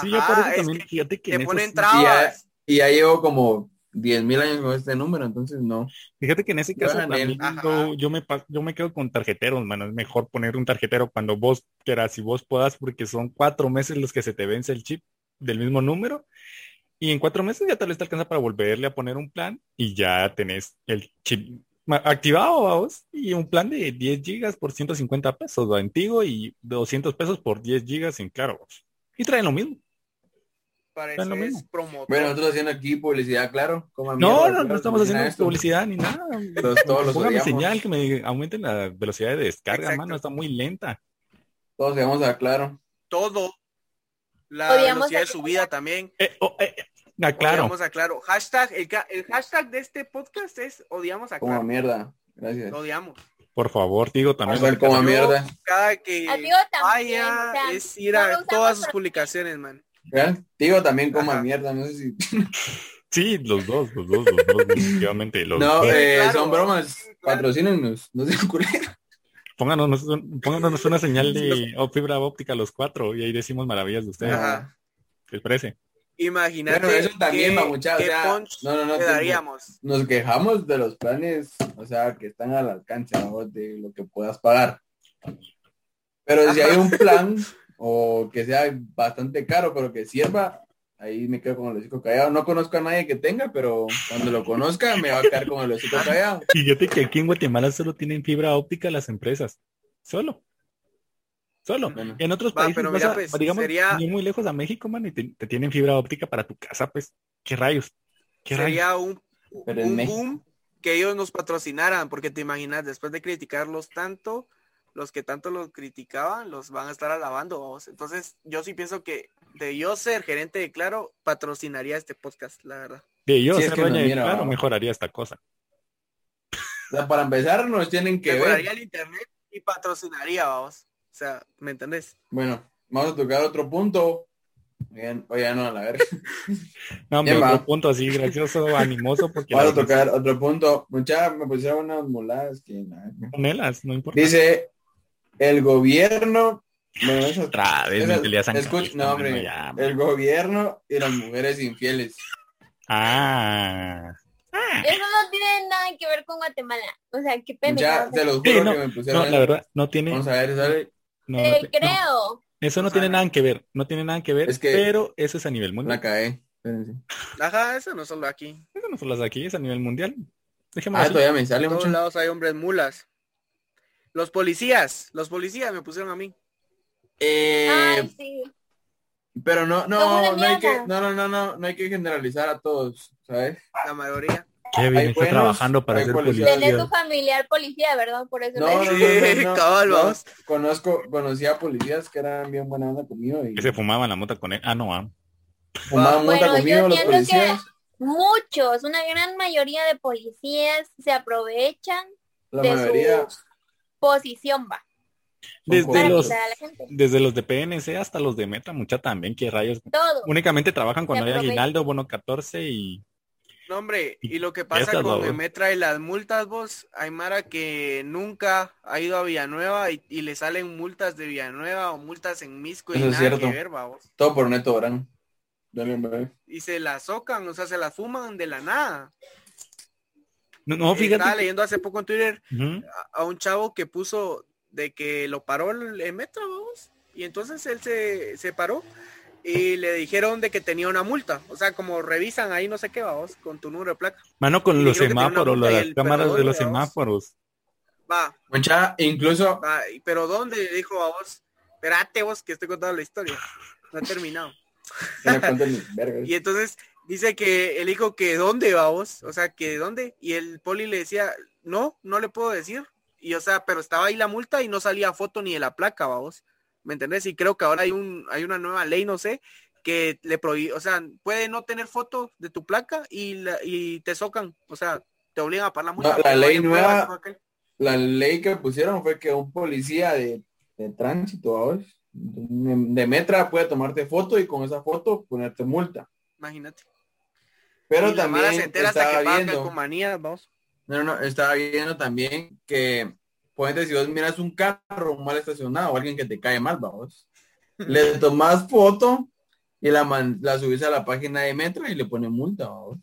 Sí, yo por eso Ajá, también, que fíjate que te en ponen trabas. Y ya llevo como 10 mil años con este número, entonces no. Fíjate que en ese caso también. Ajá. yo, yo me yo me quedo con tarjeteros, mano. Es mejor poner un tarjetero cuando vos quieras y vos puedas, porque son cuatro meses los que se te vence el chip del mismo número. Y en cuatro meses ya tal vez te alcanza para volverle a poner un plan y ya tenés el chip activado, vamos, y un plan de 10 gigas por 150 pesos, Tigo y 200 pesos por 10 gigas en Claro. vos. Y traen lo mismo. Parece lo mismo. es promotor. Bueno, nosotros haciendo aquí publicidad, claro. coma No, mierda, no, no estamos haciendo esto. publicidad ni nada. Todos, todos los Póngame señal que me aumenten la velocidad de descarga, Exacto. mano, está muy lenta. Todos llegamos a claro. Todo. La Odiamos velocidad de subida también. Eh, oh, eh, eh, ah, claro. Odiamos a Claro. Hashtag, el, ca- el hashtag de este podcast es odiamos a Como Claro. mierda. Gracias. Odiamos. Por favor, digo también. Hacer como mierda. Cada que Amigo también, vaya es ir a todas sus publicaciones, man. Digo también como Ajá. mierda, no sé si. Sí, los dos, los dos, los dos, definitivamente. Los No, dos. eh, claro. son bromas. Claro. Patrocínenos. No sean culeros. Pónganos, pónganos una señal de oh, fibra óptica los cuatro y ahí decimos maravillas de ustedes. Ajá. ¿Qué les parece? Imagínate Bueno, eso también, qué- mamucha, o sea, no, no, no, le te- daríamos. Nos quejamos de los planes, o sea, que están al alcance ¿no? de lo que puedas pagar. Pero si hay un plan o que sea bastante caro, pero que sirva, ahí me quedo con el hocico callado. No conozco a nadie que tenga, pero cuando lo conozca me va a quedar con el hocico callado. Fíjate que aquí en Guatemala solo tienen fibra óptica las empresas. Solo. Solo. Bueno. En otros Va, países, pero mira, a- pues, digamos, sería- ni muy lejos a México, man, y te, te tienen fibra óptica para tu casa, pues. ¿Qué rayos? ¿Qué rayos? Sería un, Pero en un boom que ellos nos patrocinaran, porque te imaginas, después de criticarlos tanto, los que tanto los criticaban, los van a estar alabando. vamos. Entonces, yo sí pienso que de yo ser gerente de Claro, patrocinaría este podcast, la verdad. De yo Si ser dueña de Claro, mejoraría esta cosa. O sea, para empezar nos tienen que ver. Mejoraría el internet y patrocinaría, vamos. O sea, ¿me entendés? Bueno, vamos a tocar otro punto. Oigan, oye, no, a la verga. No, hombre, Bien, otro va. punto así gracioso, animoso, porque Vamos a tocar otro punto. Mucha, me pusieron unas muladas que nada. panelas, no importa. Dice el gobierno. Bueno, eso, Otra vez, esas- mi Elías San escuch- Cristo, no, hombre, ya, el gobierno y las mujeres infieles. Ah. Eso no tiene nada que ver con Guatemala. O sea, qué pena. Ya, se los Sí, juro no, que me pusieron. No, la verdad, no tiene, Vamos a ver, ¿sale? No, no Te no, creo. eso no tiene nada que ver, no tiene nada que ver, Es que- pero eso es a nivel La mundial. cagué. Espérense. Ajá, eso no solo aquí. Eso no solo es aquí, es a nivel mundial. Dejemos Ah, todavía me sale En todos lados hay hombres mulas. Los policías, los policías me pusieron a mí. Eh, Ay, sí. pero no, no, no hay que, no, no, no, no, no hay que generalizar a todos, ¿sabes? La mayoría. Kevin hay está buenos, trabajando para ser policías. policía. Tenés tu familiar policía, ¿verdad? Por eso No, no, no, Sí, no, no, cabal, no. vamos. Conozco, conocí a policías que eran bien buena onda conmigo y Que se fumaban la mota con él. Ah, no, ah. fumaban Bueno, mota yo conmigo los entiendo que- policías. Muchos, una gran mayoría de policías se aprovechan La de mayoría su posición, va. Desde los, desde los de PNC hasta los de Meta, mucha también, que rayos. Todo. Únicamente trabajan cuando hay aguinaldo, bono 14 y No, hombre, y lo que pasa estás, con babos. el Metra y las multas, vos, hay Mara que nunca ha ido a Villanueva y, y le salen multas de Villanueva o multas en Misco y Eso es nada cierto. que ver, todo por neto. Dale, hombre. Y se la socan, o sea, se la fuman de la nada. no, no Estaba fíjate. que- leyendo hace poco en Twitter a, a un chavo que puso de que lo paró el, el Metra, vamos. Y entonces él se, se paró y le dijeron de que tenía una multa. O sea, como revisan ahí no sé qué, vamos, con tu número de placa. Mano, con Y los semáforos, las el cámaras de los semáforos. Va, Mucha, incluso, va, y- pero ¿dónde? Dijo a vos. Espérate vos que estoy contando la historia. No he terminado. Y entonces dice que él dijo que dónde vamos, o sea, que dónde. Y el poli le decía, no, no le puedo decir. Y o sea, pero estaba ahí la multa y no salía foto ni de la placa, vamos. ¿Me entendés? Y creo que ahora hay un, hay una nueva ley, no sé, que le prohíbe, o sea, puede no tener foto de tu placa y, la- y te socan, o sea, te obligan a pagar la multa. No, la ley nueva- pruebas. La ley que pusieron fue que un policía de, de tránsito, ¿vos? de, Metra puede tomarte foto y con esa foto ponerte multa. Imagínate. Pero Y la también se entera hasta que viendo, vamos. no, no, estaba viendo también que, si vos miras un carro mal estacionado o alguien que te cae mal, vamos, le tomas foto y la, man- la subís a la página de Metra y le pones multa, vamos.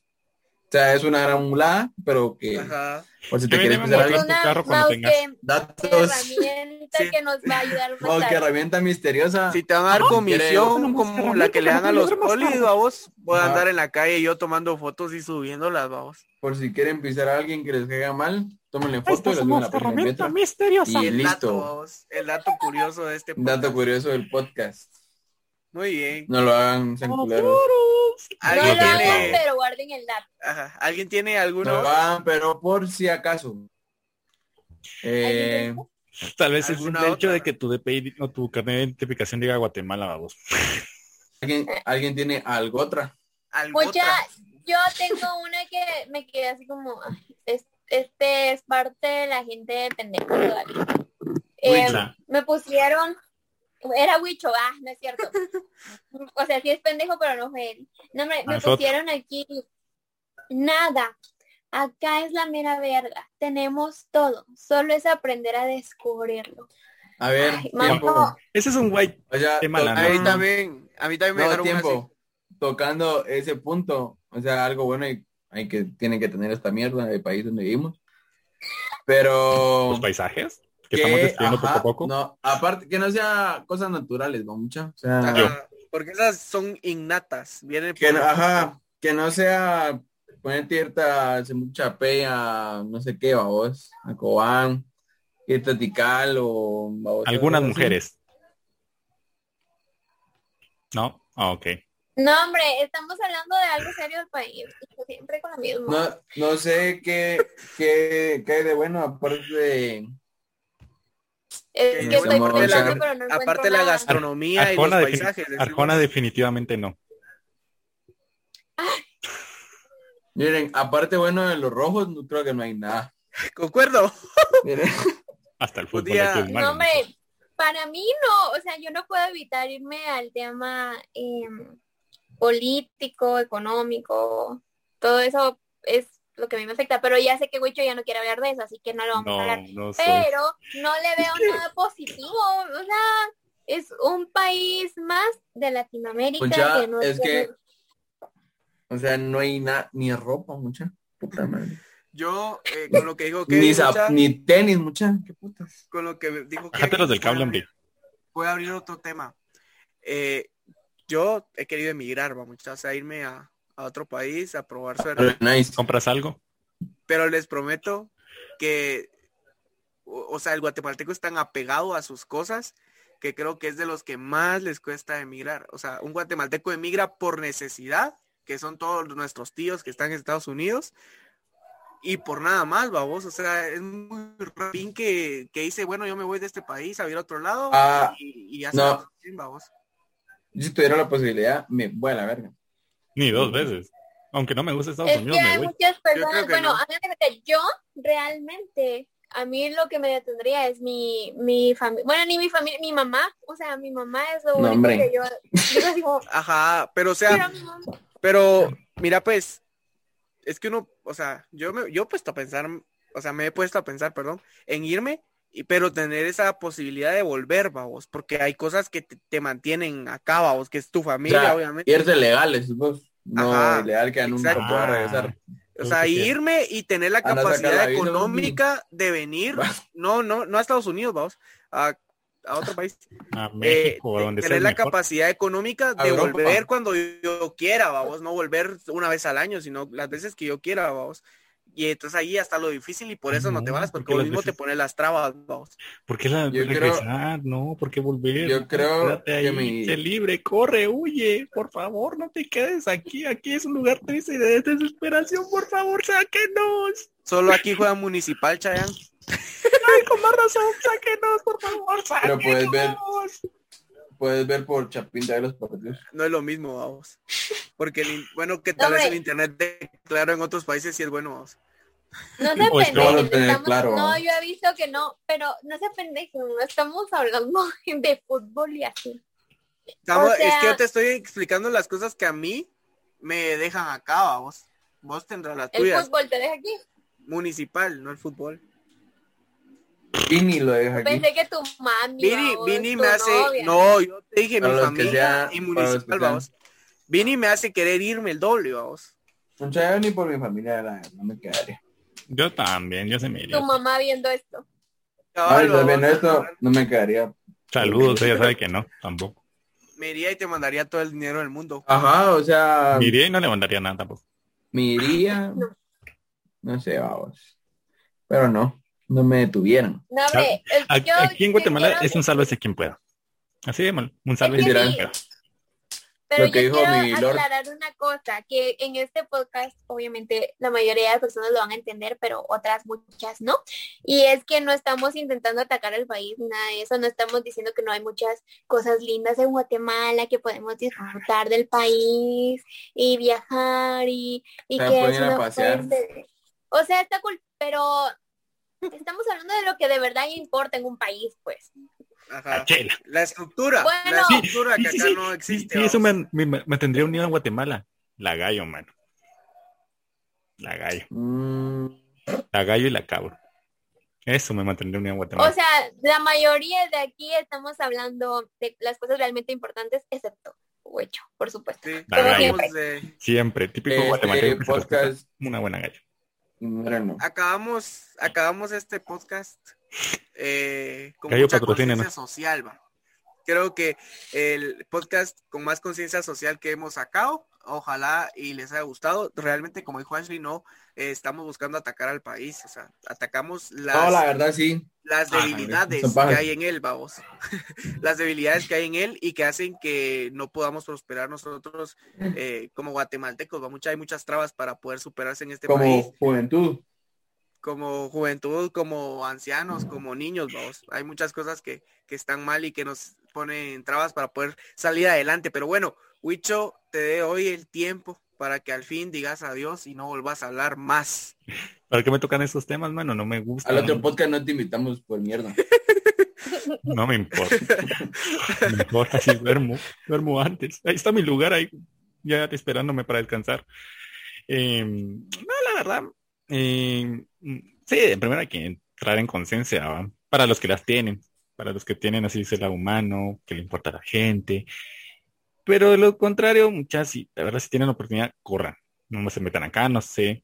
O sea, es una gran mulada, pero que Ajá. por si te quieres Mostrar algo, tu carro cuando tengas que- datos, herramienta Sí. que nos va a ayudar más que herramienta misteriosa. Si te van a dar comisión como la que le dan a los polis, vamos, voy a andar en la calle yo tomando fotos y subiéndolas, vamos. por si quieren pisar a alguien que les caiga mal, tómenle foto Esta y la suben a la herramienta misteriosa. Y el listo. dato, vamos, el dato curioso de este Un dato podcast. curioso del podcast. Muy bien. No lo hagan, sean culeros. No ¿Alguien lo hagan, tiene, pero guarden el dato. ajá, ¿alguien tiene alguno? No lo hagan, pero por si acaso. Eh, Tal vez es el ¿Alguna hecho otra? de que tu DPI o tu carnet de identificación diga Guatemala, vamos. ¿alguien, ¿Alguien tiene algo otra? ¿Algo Mucha, otra? yo tengo una que me quedé así como, este es parte de la gente de pendejo todavía. Eh, me pusieron, era Huicho, ah, no es cierto. O sea, sí es pendejo, pero no fue él. No, me, me pusieron aquí, nada, acá es la mera verga, tenemos todo, solo es aprender a descubrirlo. A ver, Ay, mano. Ese es un white. O sea, mala, to- A mí no. también, a mí también me no, dejaron tiempo. Tocando ese punto, o sea, algo bueno y hay que tiene que tener esta mierda del país donde vivimos. Pero Los paisajes que que, estamos describiendo ajá, poco a poco. No, aparte que no sea cosas naturales, mucha. O sea. Ajá, porque esas son innatas, vienen que por- no, ajá, que no sea poner tierta, hace mucha pea, no sé qué, vos, a Cobán, irte a Tikal o babos, Algunas mujeres. ¿No? Ah, ok. No, hombre, estamos hablando de algo serio del país, y siempre con lo mismo. No, no sé qué, qué, qué hay de bueno aparte de Es que estoy pero no encuentro aparte la nada. gastronomía y los Arjona, paisajes. Arjona definitivamente no. Miren, aparte bueno de los rojos, no creo que no hay nada. Concuerdo. Miren, Hasta el fútbol día- es malo. No, hombre, para mí no, o sea, yo no puedo evitar irme al tema em, político, económico, todo eso es lo que a mí me afecta, pero ya sé que Huicho ya no quiere hablar de eso, así que no lo vamos a hablar. no sé. Pero no le veo nada positivo, o sea, es un país más de Latinoamérica Mucha, que no es tiene- que, o sea, no hay nada, ni ropa, mucha. Puta madre. Yo, eh, con lo que dijo que Ni, ni tenis, mucha. Qué putas. con lo que dijo Bájate los del cable, hombre. Voy a abrir otro tema. Eh, yo he querido emigrar, vamos, o sea, irme a, a otro país a probar suerte. Nice. ¿Compras algo? Pero les prometo que, o, o sea, el guatemalteco es tan apegado a sus cosas que creo que es de los que más les cuesta emigrar. O sea, un guatemalteco emigra por necesidad, que son todos nuestros tíos que están en Estados Unidos, y por nada más, babos. O sea, es muy rapín que, que dice, bueno, yo me voy de este país a ir a otro lado Ah, y, y ya se no. va, babos. Si tuviera la posibilidad, me voy a la verga. Ni dos veces. Aunque no me gusta Estados Es que Unidos, me hay voy. muchas personas, que bueno, no. yo realmente, a mí lo que me detendría es mi, mi familia, bueno, ni mi familia, mi mamá, o sea, mi mamá es lo No, único hombre. que yo, yo digo, Ajá, pero o sea, Pero, mira, pues, es que uno, o sea, yo me, yo he puesto a pensar, o sea, me he puesto a pensar, perdón, en irme, y, pero tener esa posibilidad de volver, vamos, porque hay cosas que te, te mantienen acá, vamos, que es tu O familia, sea, obviamente. irte legales, vos. No Ajá, ilegal que nunca exacto. pueda regresar. O sea, irme y tener la Anda a sacar capacidad la económica de venir, no, no, no a Estados Unidos, vamos, a a otro país. A Eh, México, donde tener la mejor. capacidad económica de Europa. volver cuando yo quiera, vamos, no volver una vez al año, sino las veces que yo quiera, vamos. Y entonces ahí está lo difícil y por eso no, te No, vas, porque porque las mismo te pones las trabas, vamos. ¿Por qué la Yo creo- regresar? No, ¿por qué volver? Yo creo ahí, que mi- libre, corre, huye, por favor, no te quedes aquí, aquí es un lugar triste y de desesperación, por favor, sáquenos. Solo aquí juega Municipal, Chayanne. Ay, con más razón, sáquenos, por favor, Pero sáquenos. puedes ver- Puedes ver por Chapín de los partidos. No es lo mismo, vamos. Porque, el bueno, que tal No, vez el internet de claro en otros países sí es bueno, vamos. No se O es que vamos a pendejen, tener estamos- claro. no, yo he visto que no, pero no se pendejen, no estamos hablando de fútbol y así. Estamos- O sea- Es que yo te estoy explicando las cosas que a mí me dejan acá, vamos. Vos tendrás las El tuyas. fútbol te deja aquí. Municipal, no el fútbol. Vini lo deja aquí. Pensé que tu mami. Vini, vamos, Vini me hace, novia. no, yo te dije Para mi familia sea- y municipal, sean. Vamos. Vini me hace querer irme el doble, vamos. Un chayo ni por mi familia no me quedaría. Yo también, yo se me iría. Tu mamá viendo esto. Ay, Cabal, también vamos. esto no me quedaría. Saludos, ella sabe que no, tampoco. Me iría y te mandaría todo el dinero del mundo. Ajá, o sea, Me iría y no le mandaría nada tampoco. me iría. No sé, vamos. Pero no, no me detuvieran. No, hombre, el- Aquí, yo aquí en Guatemala es un sálvese quien pueda. Así de mal, un que quien sí. pueda. Pero Lo que yo dijo quiero mi lord. aclarar una cosa, que en este podcast, obviamente, la mayoría de personas lo van a entender, pero otras muchas no. Y es que no estamos intentando atacar al país, nada de eso. No estamos diciendo que no hay muchas cosas lindas en Guatemala, que podemos disfrutar del país y viajar y, y que pueden es ir a una pasear. fuente- O sea, está cool, pero estamos hablando de lo que de verdad importa en un país, pues. Ajá. La chela. La estructura, Bueno. la Sí, estructura que Sí, acá sí. no existe. sí, eso me, me, me tendría unido en Guatemala. La gallo, mano. La gallo. Mm, La gallo y la cabra. Eso me mantendría unido en Guatemala. O sea, la mayoría de aquí estamos hablando de las cosas realmente importantes, excepto Huecho, por supuesto. Sí, La hablamos gallo. de- Siempre, típico Este guatemalteco podcast- una buena gallo. no, no. acabamos, acabamos este podcast eh, con Gallo, mucha conciencia social, va. Creo que el podcast con más conciencia social que hemos sacado, ojalá y les haya gustado. Realmente, como dijo Ashley, no eh, estamos buscando atacar al país, o sea, atacamos las, No, la verdad sí. las Ah, debilidades que hay en él, vamos. las debilidades que hay en él y que hacen que no podamos prosperar nosotros eh, como guatemaltecos. Va. Mucha, hay muchas trabas para poder superarse en este país Como juventud. Como juventud, como ancianos, como niños, vamos. Hay muchas cosas que, que están mal y que nos ponen trabas para poder salir adelante. Pero bueno, Huicho, te doy el tiempo para que al fin digas adiós y no volvas a hablar más. ¿Para qué me tocan esos temas, mano? No me gusta. Al otro podcast no te invitamos por mierda. No me importa. Me importa si duermo. Duermo antes. Ahí está mi lugar ahí, ya esperándome para descansar. Eh, no, la verdad. eh, sí, primero hay que entrar en conciencia para los que las tienen. Para los que tienen así lado humano, que le importa a la gente. Pero de lo contrario, muchas sí, la verdad, si tienen oportunidad, corran. No se metan acá, no sé.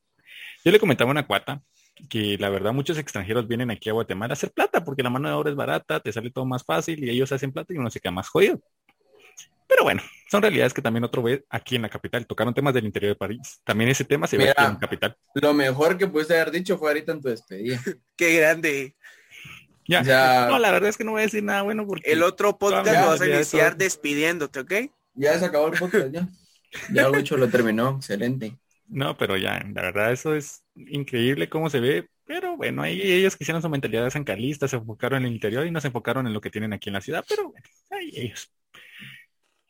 Yo le comentaba a una cuata que la verdad muchos extranjeros vienen aquí a Guatemala a hacer plata porque la mano de obra es barata, te sale todo más fácil y ellos hacen plata y uno se queda más jodido. Pero bueno, son realidades que también otro ve aquí en la capital. Tocaron temas del interior de París. También ese tema se ve Mira. aquí en la capital. Lo mejor que pudiste haber dicho fue ahorita en tu despedida. Qué grande. Ya. Ya. No, la verdad es que no voy a decir nada bueno porque El otro podcast Ya, lo vas a iniciar eso. despidiéndote, ¿ok? Ya se acabó el podcast, ya. Ya Lucho lo terminó, excelente. no, pero ya, la verdad eso es increíble cómo se ve. Pero bueno, ahí ellos quisieron su mentalidad de sancalista, se enfocaron en el interior y no se enfocaron en lo que tienen aquí en la ciudad. Pero bueno, ahí ellos.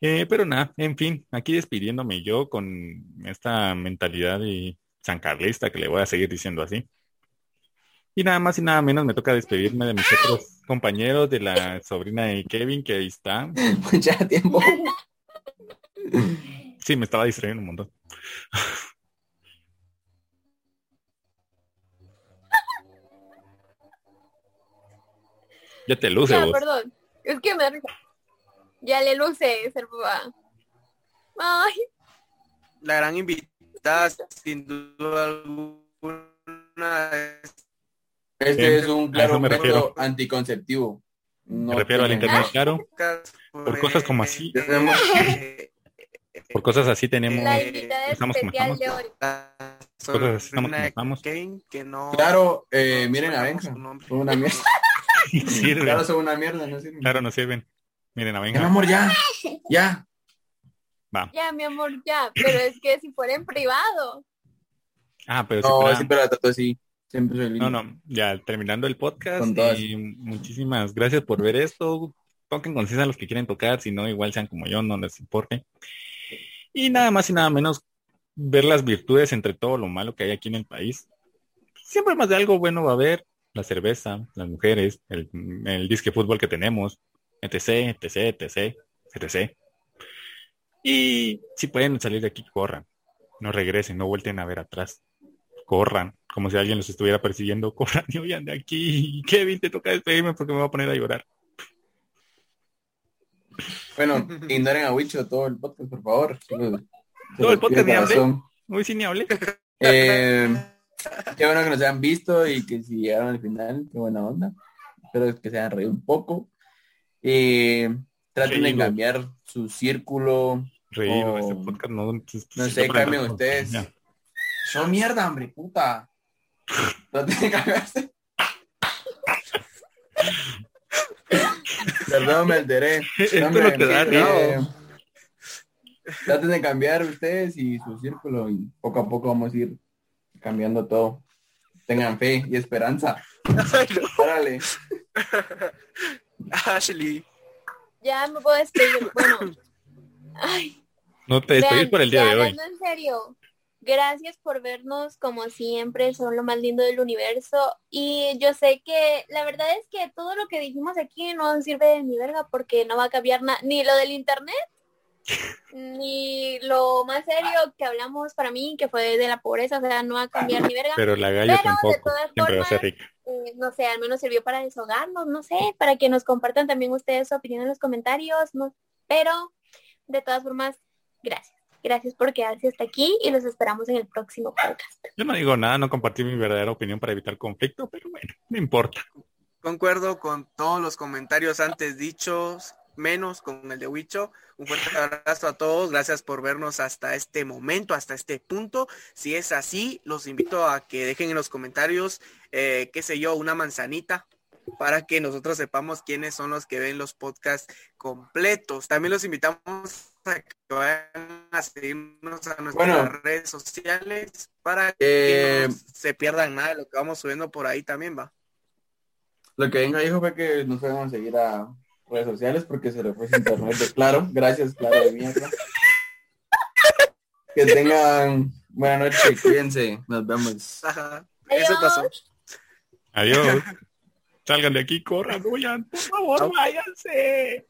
Eh, pero nada, en fin, aquí despidiéndome yo con esta mentalidad de sancarlista que le voy a seguir diciendo así. Y nada más y nada menos me toca despedirme de mis otros compañeros, de la sobrina de Kevin, que ahí está. ya tiempo. Sí, me estaba distrayendo un montón. Ya te luce Ya, vos. perdón. Es que me da risa. Ya le luce ser papá. Ay, La gran invitada, sin duda alguna, es Este es un claro método refiero. anticonceptivo. no Me refiero al internet claro. Por cosas como así. Tenemos- Por cosas así tenemos. La invitada especial de hoy. la Cosas así, estamos que no Claro, eh, miren a Benja. una mierda. Claro, son una mierda, no sirven. Claro, no sirven. Miren a Ya, mi amor, ya. Ya. Va. Ya, mi amor, ya. Pero es que si fuera en privado. Ah, pero si No, siempre la trato así. Siempre soy lindo. No, no, ya terminando el podcast. Con todas. y muchísimas gracias por ver esto. Toquen conciencia a los que quieren tocar, si no, igual sean como yo, no les importe. Y nada más y nada menos ver las virtudes entre todo lo malo que hay aquí en el país. Siempre más de algo bueno va a haber. La cerveza, las mujeres, el, el disque fútbol que tenemos, etc, etc, etc, etc. Y si pueden salir de aquí, corran. No regresen, no vuelten a ver atrás corran, como si alguien los estuviera persiguiendo, corran y huyan de aquí. Kevin, te toca despedirme porque me voy a poner a llorar. Bueno, ignoren a Wicho todo el podcast, por favor. Todo el podcast ni hablé. Muy sí ni hablé. Eh, qué bueno que nos hayan visto y que si llegaron al final, qué buena onda. Espero que se hayan reído un poco. Y traten de cambiar su círculo. Reído, Oh. este podcast no. No sé, cambien ustedes. Ya. Son mierda, hombre, puta. Traten de cambiarse. Perdón, me alteré. No te da eh. Traten de cambiar ustedes y su círculo y poco a poco vamos a ir cambiando todo. Tengan fe y esperanza. No. Órale. Ashley. Ya me puedo despedir. Bueno. Ay, No te despedís vean, por el día de hoy. en serio. Gracias por vernos como siempre, son lo más lindo del universo. Y yo sé que la verdad es que todo lo que dijimos aquí no sirve de ni verga porque no va a cambiar nada, ni lo del internet, ni lo más serio que hablamos para mí, que fue de la pobreza, o sea, no va a cambiar ni verga. Pero la gallo Pero, de tampoco. todas Siempre va a ser rica. Eh, no sé, al menos sirvió para desahogarnos, no sé, para que nos compartan también ustedes su opinión en los comentarios, no, pero de todas formas, gracias. Gracias por quedarse hasta aquí y los esperamos en el próximo podcast. Yo no digo nada, no compartí mi verdadera opinión para evitar conflicto, pero bueno, no importa. Concuerdo con todos los comentarios antes dichos, menos con el de Wicho. Un fuerte abrazo a todos. Gracias por vernos hasta este momento, hasta este punto. Si es así, los invito a que dejen en los comentarios, eh, qué sé yo, una manzanita para que nosotros sepamos quiénes son los que ven los podcasts completos. También los invitamos a que vayan a seguirnos a nuestras Bueno. redes sociales para que Eh, no se pierdan nada de lo que vamos subiendo por ahí también, va. Lo que venga dijo fue que nos fuéramos a seguir a redes sociales porque se le fue su internet de claro. Gracias, claro de mierda. Que tengan buena noche, cuídense. Nos vemos. Ajá. Eso Adiós. pasó. Adiós. Salgan de aquí, corran, huyan, por favor, váyanse.